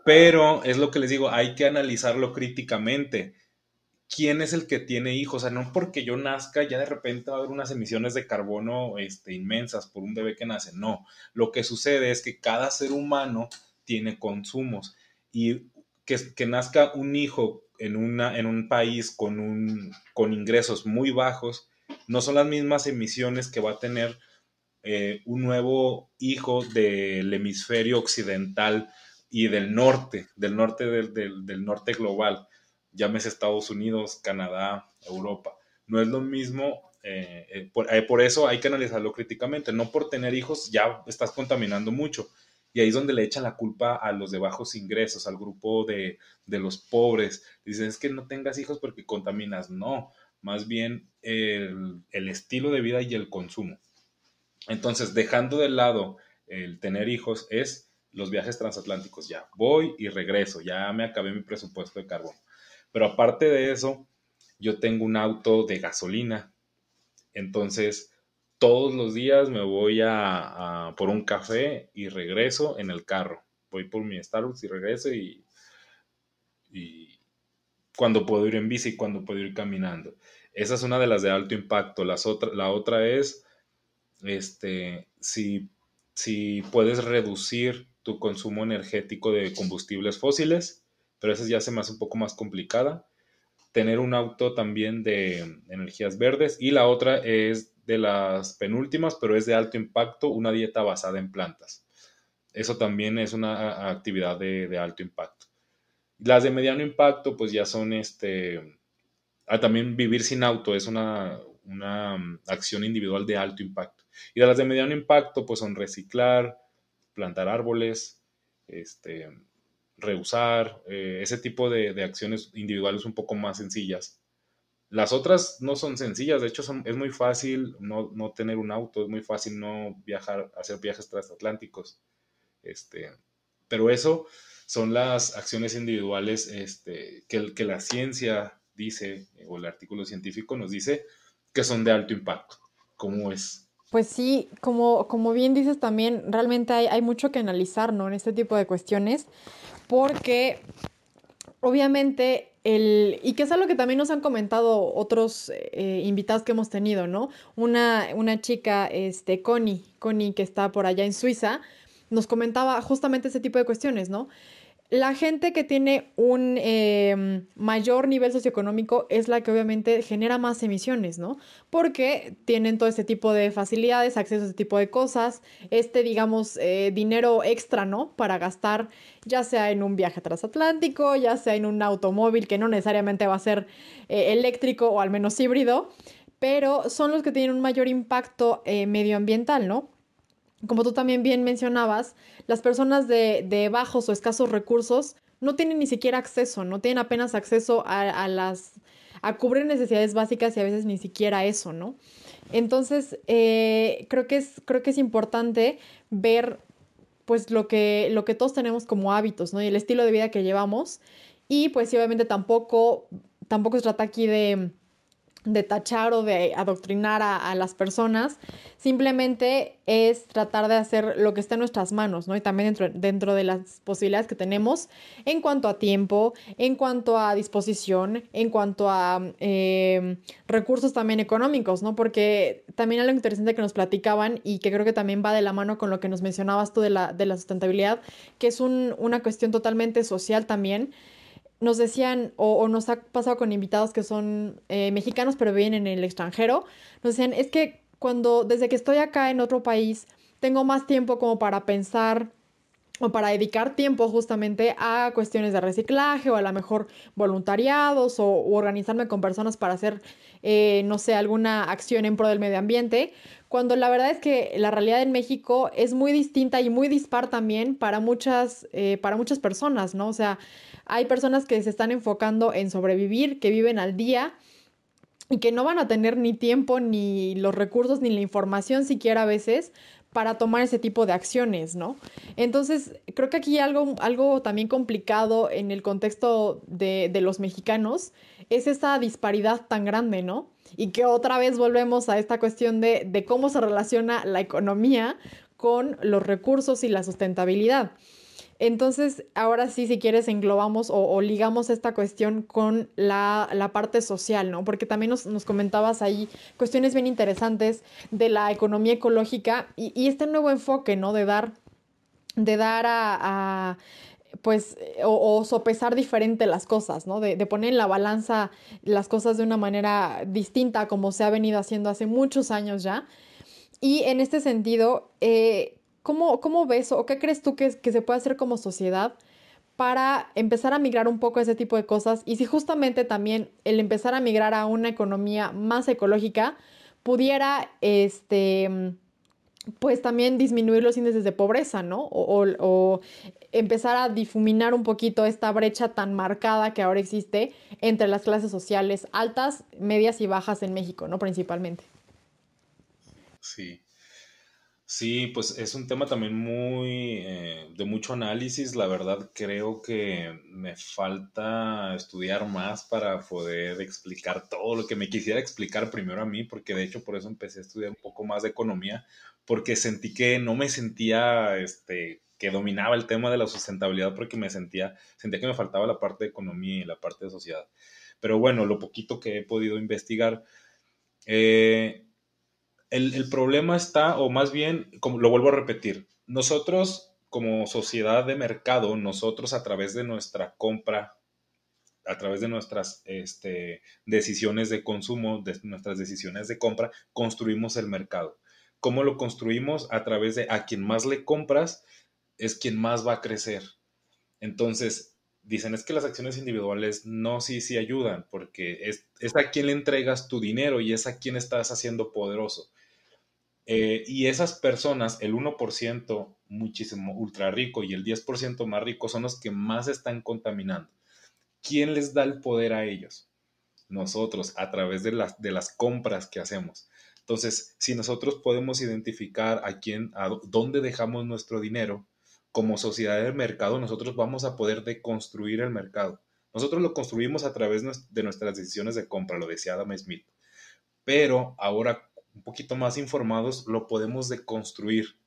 Pero es lo que les digo, hay que analizarlo críticamente. ¿Quién es el que tiene hijos? O sea, no porque yo nazca, ya de repente va a haber unas emisiones de carbono este, inmensas por un bebé que nace. No, lo que sucede es que cada ser humano tiene consumos y que, que nazca un hijo en, una, en un país con, un, con ingresos muy bajos, no son las mismas emisiones que va a tener eh, un nuevo hijo del hemisferio occidental y del norte, del norte del, norte global, llámese Estados Unidos, Canadá, Europa. No es lo mismo, eh, eh, por, por, eso hay que analizarlo críticamente, no por tener hijos ya estás contaminando mucho. Y ahí es donde le echan la culpa a los de bajos ingresos, al grupo de, de los pobres. Dicen, es que no tengas hijos porque contaminas. No, más bien el, estilo de vida y el consumo. Entonces, dejando de lado el tener hijos, es los viajes transatlánticos. Ya voy y regreso, ya me acabé mi presupuesto de carbono. Pero aparte de eso, yo tengo un auto de gasolina. Entonces, todos los días me voy a, por un café y regreso en el carro. Voy por mi Starbucks y regreso y, y cuando puedo ir en bici, cuando puedo ir caminando. Esa es una de las de alto impacto. Las la otra es, este, si, si puedes reducir tu consumo energético de combustibles fósiles, pero esa ya se me hace un poco más complicada. Tener un auto también de energías verdes y la otra es de las penúltimas, pero es de alto impacto, una dieta basada en plantas. Eso también es una actividad de, alto impacto. Las de mediano impacto, pues ya son este. Ah, también vivir sin auto es una, mm, acción individual de alto impacto. Y de las de mediano impacto, pues son reciclar, plantar árboles, este, reusar, eh, ese tipo de, acciones individuales un poco más sencillas. Las otras no son sencillas, de hecho es muy fácil no, no, tener un auto, es muy fácil no viajar, hacer viajes transatlánticos. Este, pero eso son las acciones individuales este, que, que la ciencia dice, o el artículo científico nos dice, que son de alto impacto. ¿Cómo es? Pues sí, como, como bien dices también, realmente hay, hay mucho que analizar, ¿no? En este tipo de cuestiones, porque obviamente el, y que es algo que también nos han comentado otros eh, invitados que hemos tenido, ¿no? Una, una chica, este, Connie, Connie, que está por allá en Suiza, nos comentaba justamente ese tipo de cuestiones, ¿no? La gente que tiene un em, mayor nivel socioeconómico es la que obviamente genera más emisiones, ¿no? Porque tienen todo este tipo de facilidades, acceso a este tipo de cosas, este, digamos, eh, dinero extra, ¿no? Para gastar, ya sea en un viaje transatlántico, ya sea en un automóvil que no necesariamente va a ser eh, eléctrico o al menos híbrido, pero son los que tienen un mayor impacto eh, medioambiental, ¿no? Como tú también bien mencionabas, las personas de, bajos o escasos recursos no tienen ni siquiera acceso, no tienen apenas acceso a, las a cubrir necesidades básicas y a veces ni siquiera eso, ¿no? Entonces, eh, creo, que es, creo que es importante ver pues lo que, lo que todos tenemos como hábitos, ¿no? Y el estilo de vida que llevamos. Y pues obviamente tampoco, tampoco se trata aquí de, de tachar o de adoctrinar a, las personas, simplemente es tratar de hacer lo que está en nuestras manos, ¿no? Y también dentro, dentro de las posibilidades que tenemos en cuanto a tiempo, en cuanto a disposición, en cuanto a em, recursos también económicos, ¿no? Porque también algo interesante que nos platicaban y que creo que también va de la mano con lo que nos mencionabas tú de la, de la sustentabilidad, que es una cuestión totalmente social también nos decían, o, nos ha pasado con invitados que son eh, mexicanos pero viven en el extranjero, nos decían, es que cuando, desde que estoy acá en otro país, tengo más tiempo como para pensar o para dedicar tiempo justamente a cuestiones de reciclaje o a lo mejor voluntariados o organizarme con personas para hacer, eh, no sé, alguna acción en pro del medio ambiente, cuando la verdad es que la realidad en México es muy distinta y muy dispar también para muchas, eh, para muchas personas, ¿no? O sea, hay personas que se están enfocando en sobrevivir, que viven al día y que no van a tener ni tiempo, ni los recursos, ni la información siquiera a veces para tomar ese tipo de acciones, ¿no? Entonces, creo que aquí algo, algo también complicado en el contexto de, de los mexicanos es esa disparidad tan grande, ¿no? Y que otra vez volvemos a esta cuestión de, de cómo se relaciona la economía con los recursos y la sustentabilidad. Entonces, ahora sí, si quieres, englobamos o, ligamos esta cuestión con la, la, parte social, ¿no? Porque también nos, nos, comentabas ahí cuestiones bien interesantes de la economía ecológica y, este nuevo enfoque, ¿no? De dar, de dar a, pues, o, o, sopesar diferente las cosas, ¿no? De, de, poner en la balanza las cosas de una manera distinta como se ha venido haciendo hace muchos años ya. Y en este sentido, eh, ¿Cómo, ¿Cómo, ves o qué crees tú que, se puede hacer como sociedad para empezar a migrar un poco a ese tipo de cosas? Y si justamente también el empezar a migrar a una economía más ecológica pudiera, este, pues también disminuir los índices de pobreza, ¿no? O, empezar a difuminar un poquito esta brecha tan marcada que ahora existe entre las clases sociales altas, medias y bajas en México, ¿no? Principalmente. Sí, Sí, pues es un tema también muy eh, de mucho análisis. La verdad creo que me falta estudiar más para poder explicar todo lo que me quisiera explicar primero a mí, porque de hecho por eso empecé a estudiar un poco más de economía, porque sentí que no me sentía, este, que dominaba el tema de la sustentabilidad, porque me sentía, sentía que me faltaba la parte de economía y la parte de sociedad. Pero bueno, lo poquito que he podido investigar, eh, el, problema está, o más bien, como lo vuelvo a repetir, nosotros como sociedad de mercado, nosotros a través de nuestra compra, a través de nuestras este, decisiones de consumo, de nuestras decisiones de compra, construimos el mercado. ¿Cómo lo construimos? A través de a quien más le compras es quien más va a crecer. Entonces, dicen es que las acciones individuales no, sí, sí ayudan, porque es, es a quien le entregas tu dinero y es a quien estás haciendo poderoso. Eh, y esas personas, el 1% muchísimo ultra rico y el 10% más rico son los que más están contaminando. ¿Quién les da el poder a ellos? Nosotros, a través de las, de las compras que hacemos. Entonces, si nosotros podemos identificar a quién, a dónde dejamos nuestro dinero, como sociedad del mercado, nosotros vamos a poder deconstruir el mercado. Nosotros lo construimos a través de nuestras decisiones de compra, lo decía Adam Smith. Pero ahora un poquito más informados, lo podemos deconstruir.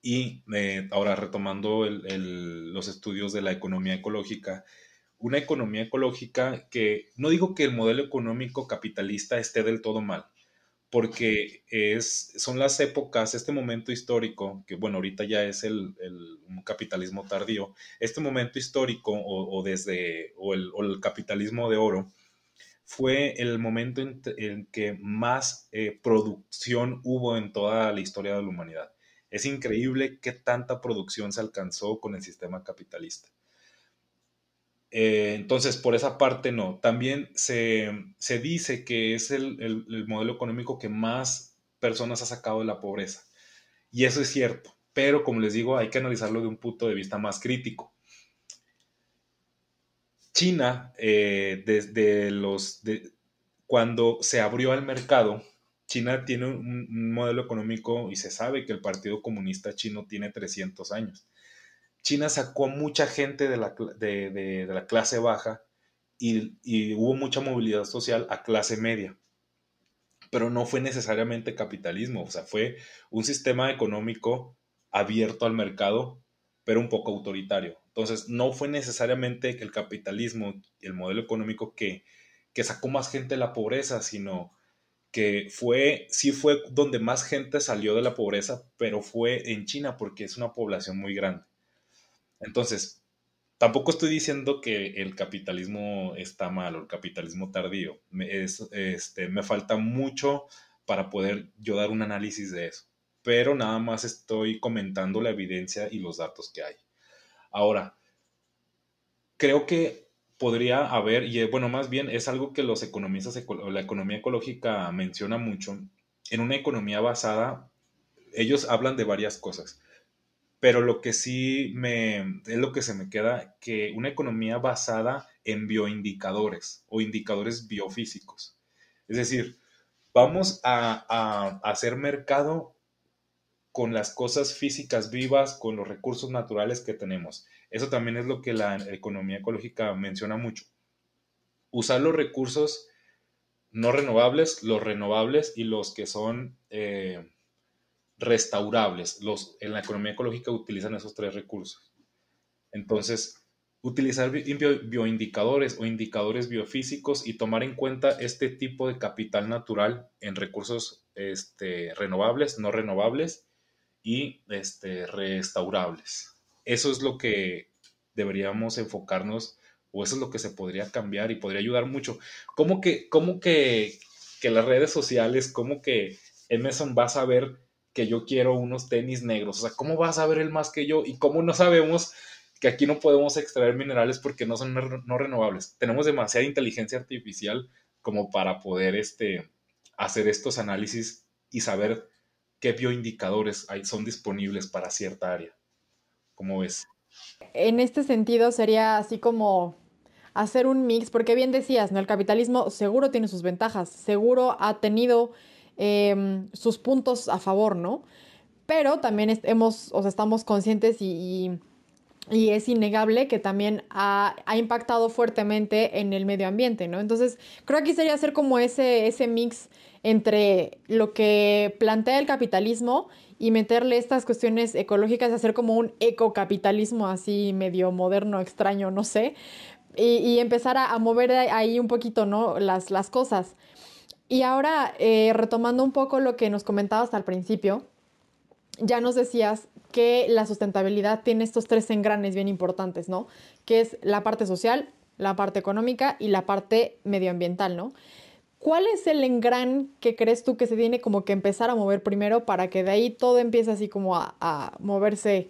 Y eh, ahora retomando los estudios de la economía ecológica, una economía ecológica que no digo que el modelo económico capitalista esté del todo mal, porque es, son las épocas, este momento histórico, que bueno, ahorita ya es el, capitalismo tardío, este momento histórico o, desde, o el capitalismo de oro, fue el momento en, que más eh, producción hubo en toda la historia de la humanidad. Es increíble qué tanta producción se alcanzó con el sistema capitalista. Eh, entonces, por esa parte no. También se, dice que es el, el, modelo económico que más personas ha sacado de la pobreza. Y eso es cierto. Pero, como les digo, hay que analizarlo de un punto de vista más crítico. China, eh, desde los, cuando se abrió al mercado, China tiene un, modelo económico y se sabe que el Partido Comunista Chino tiene 300 años. China sacó mucha gente de la, de, la clase baja y, y, hubo mucha movilidad social a clase media. Pero no fue necesariamente capitalismo, o sea, fue un sistema económico abierto al mercado, pero un poco autoritario. Entonces, no fue necesariamente el capitalismo, el modelo económico que, que sacó más gente de la pobreza, sino que fue, sí fue donde más gente salió de la pobreza, pero fue en China porque es una población muy grande. Entonces, tampoco estoy diciendo que el capitalismo está mal o el capitalismo tardío. Me, es, este, me falta mucho para poder yo dar un análisis de eso. pero nada más estoy comentando la evidencia y los datos que hay. Ahora, creo que podría haber, y bueno, más bien es algo que los economistas, la economía ecológica menciona mucho, en una economía basada, ellos hablan de varias cosas, pero lo que sí me, es lo que se me queda, que una economía basada en bioindicadores o indicadores biofísicos. Es decir, vamos a hacer mercado con las cosas físicas vivas, con los recursos naturales que tenemos. Eso también es lo que la economía ecológica menciona mucho. Usar los recursos no renovables, los renovables y los que son eh, restaurables. Los, en la economía ecológica utilizan esos tres recursos. Entonces, utilizar bioindicadores o indicadores biofísicos y tomar en cuenta este tipo de capital natural en recursos este, renovables, no renovables y este, restaurables. Eso es lo que deberíamos enfocarnos o eso es lo que se podría cambiar y podría ayudar mucho. ¿Cómo que, cómo que, que las redes sociales, cómo que Emerson va a saber que yo quiero unos tenis negros? O sea, ¿cómo va a saber él más que yo? ¿Y cómo no sabemos que aquí no podemos extraer minerales porque no son no renovables? Tenemos demasiada inteligencia artificial como para poder este, hacer estos análisis y saber qué bioindicadores son disponibles para cierta área. ¿Cómo ves? En este sentido sería así como hacer un mix, porque bien decías, ¿no? El capitalismo seguro tiene sus ventajas, seguro ha tenido em, sus puntos a favor, ¿no? Pero también hemos, o sea, estamos conscientes y, es innegable que también ha, ha, impactado fuertemente en el medio ambiente, ¿no? Entonces, creo que sería hacer como ese, ese mix entre lo que plantea el capitalismo y meterle estas cuestiones ecológicas, hacer como un ecocapitalismo así medio moderno, extraño, no sé, y, empezar a, mover ahí un poquito, ¿no? Las, las cosas. Y ahora, eh, retomando un poco lo que nos comentabas al principio, ya nos decías que la sustentabilidad tiene estos tres engranes bien importantes, ¿no? Que es la parte social, la parte económica y la parte medioambiental, ¿no? ¿Cuál es el engran que crees tú que se tiene como que empezar a mover primero para que de ahí todo empiece así como a, moverse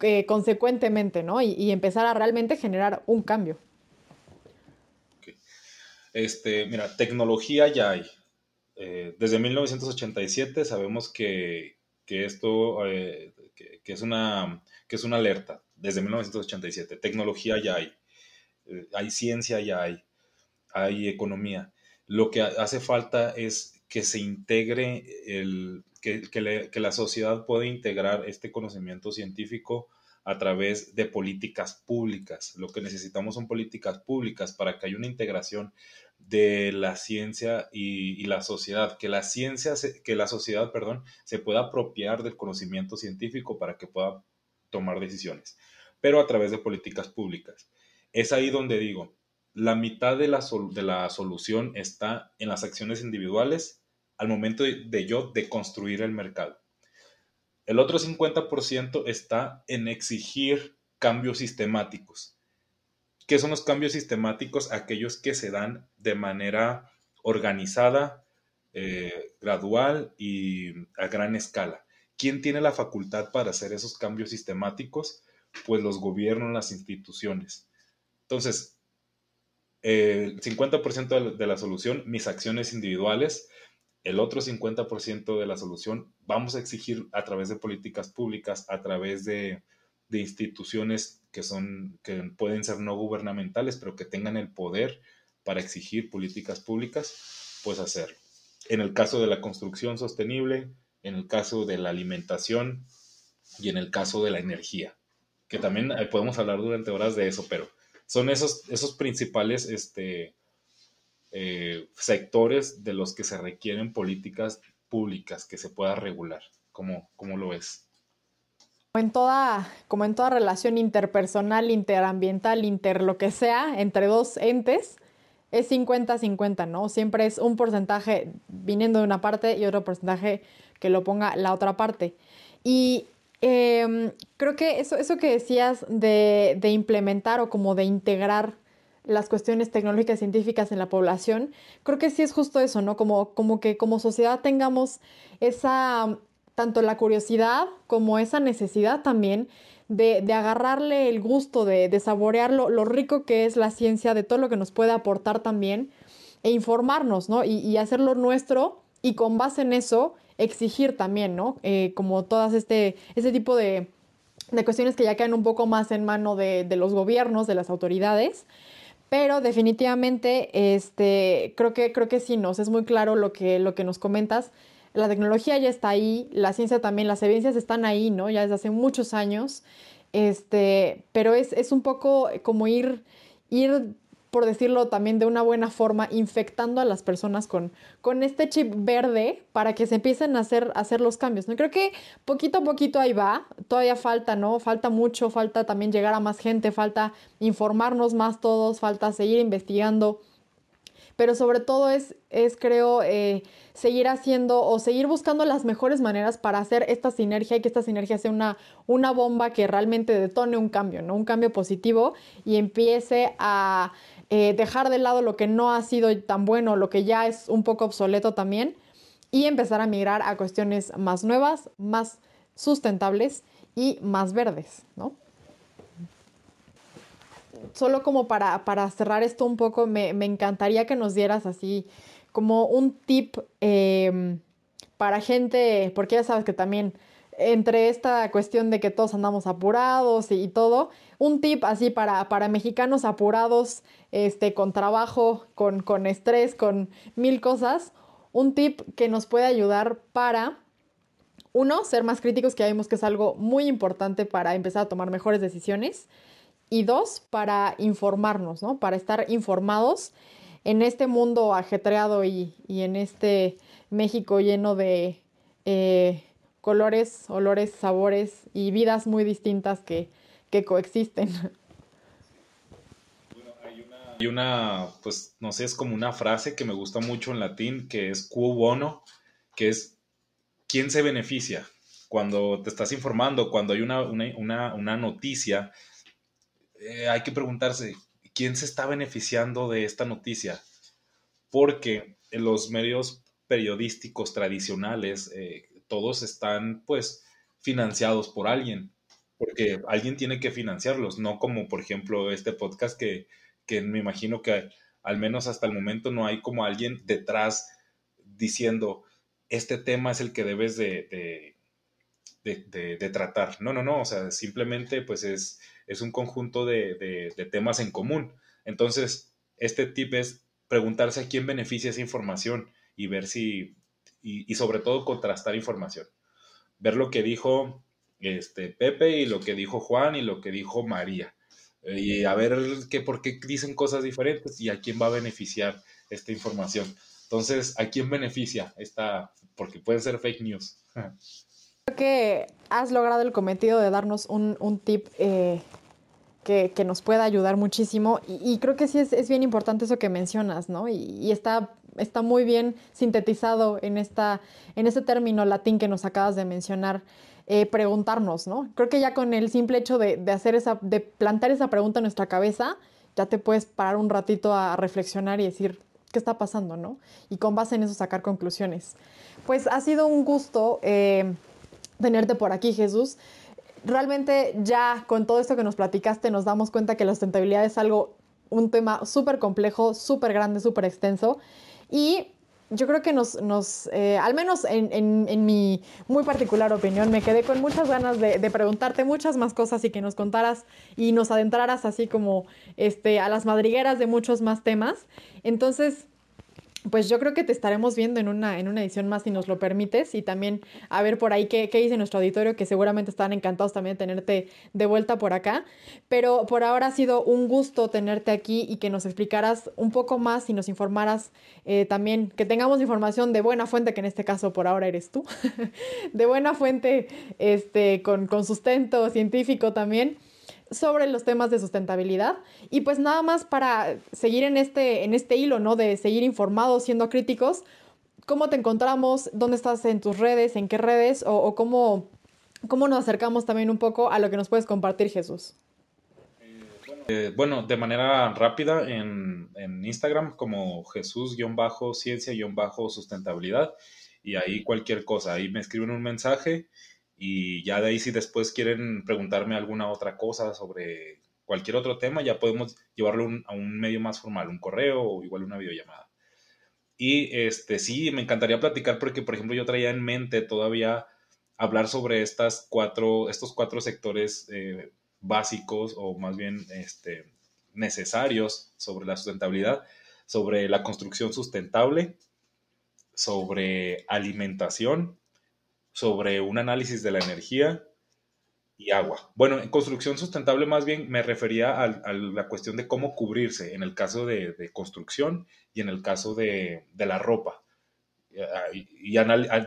eh, consecuentemente, ¿no? Y, empezar a realmente generar un cambio. Este, mira, tecnología ya hay. Eh, desde 1987 sabemos que, esto eh, que, es una, que es una alerta. Desde 1987. Tecnología ya hay. hay ciencia ya hay. Hay economía lo que hace falta es que se integre, el, que, la sociedad pueda integrar este conocimiento científico a través de políticas públicas. Lo que necesitamos son políticas públicas para que haya una integración de la ciencia y, la sociedad, que la ciencia, que la sociedad, perdón, se pueda apropiar del conocimiento científico para que pueda tomar decisiones, pero a través de políticas públicas. Es ahí donde digo, la mitad de la, de la solución está en las acciones individuales al momento de, yo de construir el mercado. El otro 50% está en exigir cambios sistemáticos. ¿Qué son los cambios sistemáticos? Aquellos que se dan de manera organizada, eh, gradual y a gran escala. ¿Quién tiene la facultad para hacer esos cambios sistemáticos? Pues los gobiernos, las instituciones. Entonces, el 50% de la solución, mis acciones individuales, el otro 50% de la solución vamos a exigir a través de políticas públicas, a través de, instituciones que, son, que pueden ser no gubernamentales, pero que tengan el poder para exigir políticas públicas, pues hacerlo. En el caso de la construcción sostenible, en el caso de la alimentación y en el caso de la energía, que también eh, podemos hablar durante horas de eso, pero son esos, esos principales este, eh, sectores de los que se requieren políticas públicas que se pueda regular. ¿Cómo, cómo lo ves? En, toda, como en toda relación interpersonal, interambiental, inter lo que sea, entre dos entes, es 50-50, ¿no? Siempre es un porcentaje viniendo de una parte y otro porcentaje que lo ponga la otra parte. Y Em, creo que eso, eso que decías de, implementar o como de integrar las cuestiones tecnológicas científicas en la población, creo que sí es justo eso, ¿no? Como, como que como sociedad tengamos esa, tanto la curiosidad como esa necesidad también de, agarrarle el gusto, de, de saborear lo, rico que es la ciencia, de todo lo que nos puede aportar también, e informarnos, ¿no? Y, y hacerlo nuestro y con base en eso exigir también, ¿no? Eh, como todas este, este tipo de, de, cuestiones que ya quedan un poco más en mano de, de, los gobiernos, de las autoridades. Pero definitivamente, este, creo que, creo que sí, nos es muy claro lo que, lo que nos comentas. La tecnología ya está ahí, la ciencia también, las evidencias están ahí, ¿no? Ya desde hace muchos años. Este, pero es, es un poco como ir, ir por decirlo también de una buena forma, infectando a las personas con, con este chip verde para que se empiecen a hacer, hacer los cambios. ¿no? Creo que poquito a poquito ahí va, todavía falta, ¿no? Falta mucho, falta también llegar a más gente, falta informarnos más todos, falta seguir investigando pero sobre todo es, es creo, eh, seguir haciendo o seguir buscando las mejores maneras para hacer esta sinergia y que esta sinergia sea una, una bomba que realmente detone un cambio, ¿no? Un cambio positivo y empiece a eh, dejar de lado lo que no ha sido tan bueno, lo que ya es un poco obsoleto también, y empezar a migrar a cuestiones más nuevas, más sustentables y más verdes, ¿no? Solo como para, para cerrar esto un poco, me, encantaría que nos dieras así como un tip em, para gente, porque ya sabes que también entre esta cuestión de que todos andamos apurados y, todo, un tip así para, para, mexicanos apurados, este, con trabajo, con, con estrés, con mil cosas, un tip que nos puede ayudar para, uno, ser más críticos, que vemos que es algo muy importante para empezar a tomar mejores decisiones, y dos, para informarnos, ¿no? Para estar informados en este mundo ajetreado y, en este México lleno de... Eh, colores, olores, sabores y vidas muy distintas que, coexisten. hay una, pues no sé, es como una frase que me gusta mucho en latín, que es quo bono, que es ¿quién se beneficia? Cuando te estás informando, cuando hay una, una, noticia, eh, hay que preguntarse, ¿quién se está beneficiando de esta noticia? Porque los medios periodísticos tradicionales, eh, todos están pues financiados por alguien, porque alguien tiene que financiarlos, no como por ejemplo este podcast que, me imagino que al menos hasta el momento no hay como alguien detrás diciendo, este tema es el que debes de, de, tratar. No, no, no, o sea, simplemente pues es, es un conjunto de, temas en común. Entonces, este tip es preguntarse a quién beneficia esa información y ver si y, sobre todo contrastar información. Ver lo que dijo este, Pepe y lo que dijo Juan y lo que dijo María. Y a ver qué por qué dicen cosas diferentes y a quién va a beneficiar esta información. Entonces, ¿a quién beneficia esta? Porque pueden ser fake news. Que has logrado el cometido de darnos un, un tip eh, que, que, nos pueda ayudar muchísimo. Y, creo que sí es, es, bien importante eso que mencionas, ¿no? Y, y, está, está muy bien sintetizado en, esta, en este término latín que nos acabas de mencionar. Eh, preguntarnos, ¿no? Creo que ya con el simple hecho de, de, hacer esa, de plantar esa pregunta en nuestra cabeza, ya te puedes parar un ratito a reflexionar y decir, ¿qué está pasando, no? Y con base en eso sacar conclusiones. Pues ha sido un gusto eh, tenerte por aquí, Jesús realmente ya con todo esto que nos platicaste nos damos cuenta que la sustentabilidad es algo, un tema súper complejo, súper grande, súper extenso y yo creo que nos, nos eh, al menos en, en, mi muy particular opinión, me quedé con muchas ganas de, de, preguntarte muchas más cosas y que nos contaras y nos adentraras así como este, a las madrigueras de muchos más temas. Entonces, pues yo creo que te estaremos viendo en una, en una edición más si nos lo permites y también a ver por ahí qué, qué dice nuestro auditorio, que seguramente están encantados también de tenerte de vuelta por acá. Pero por ahora ha sido un gusto tenerte aquí y que nos explicaras un poco más y nos informaras eh, también, que tengamos información de buena fuente, que en este caso por ahora eres tú, de buena fuente este, con, con sustento científico también sobre los temas de sustentabilidad. Y pues nada más para seguir en este, en este hilo, ¿no? De seguir informados, siendo críticos, ¿cómo te encontramos? ¿Dónde estás en tus redes? ¿En qué redes? ¿O, cómo, cómo, nos acercamos también un poco a lo que nos puedes compartir, Jesús? Eh, bueno, de manera rápida en, en Instagram como Jesús-ciencia-sustentabilidad y ahí cualquier cosa, ahí me escriben un mensaje y ya de ahí si después quieren preguntarme alguna otra cosa sobre cualquier otro tema, ya podemos llevarlo a un medio más formal, un correo o igual una videollamada. Y este sí, me encantaría platicar porque, por ejemplo, yo traía en mente todavía hablar sobre estas cuatro, estos cuatro sectores eh, básicos o más bien este, necesarios sobre la sustentabilidad, sobre la construcción sustentable, sobre alimentación, sobre un análisis de la energía y agua. Bueno, en construcción sustentable más bien me refería a, la cuestión de cómo cubrirse en el caso de, construcción y en el caso de, la ropa. Y, y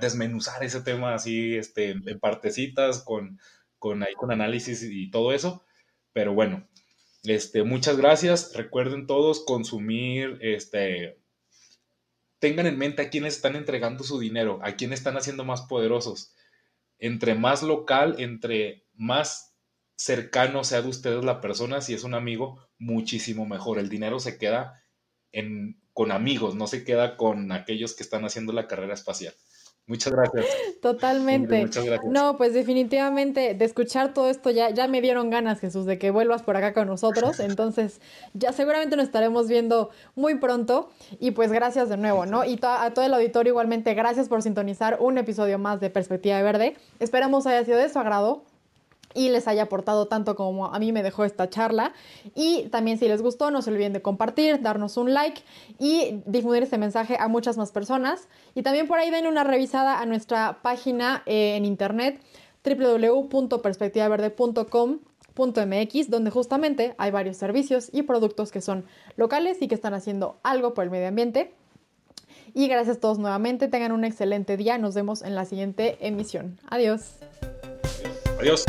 desmenuzar ese tema así este, en partecitas con, con, ahí, con análisis y todo eso. Pero bueno, este, muchas gracias. Recuerden todos consumir, este, tengan en mente a quiénes están entregando su dinero, a quiénes están haciendo más poderosos. Entre más local, entre más cercano sea de ustedes la persona, si es un amigo, muchísimo mejor. El dinero se queda en, con amigos, no se queda con aquellos que están haciendo la carrera espacial. Muchas gracias. Totalmente. Muchas gracias. No, pues definitivamente de escuchar todo esto ya, ya me dieron ganas, Jesús, de que vuelvas por acá con nosotros. Entonces, ya seguramente nos estaremos viendo muy pronto. Y pues gracias de nuevo, ¿no? Y a todo el auditorio igualmente, gracias por sintonizar un episodio más de Perspectiva de Verde. Esperamos haya sido de su agrado y les haya aportado tanto como a mí me dejó esta charla. Y también si les gustó, no se olviden de compartir, darnos un like y difundir este mensaje a muchas más personas. Y también por ahí den una revisada a nuestra página eh, en internet www.perspectivaverde.com.mx, donde justamente hay varios servicios y productos que son locales y que están haciendo algo por el medio ambiente. Y gracias a todos nuevamente, tengan un excelente día, nos vemos en la siguiente emisión. Adiós. Adiós.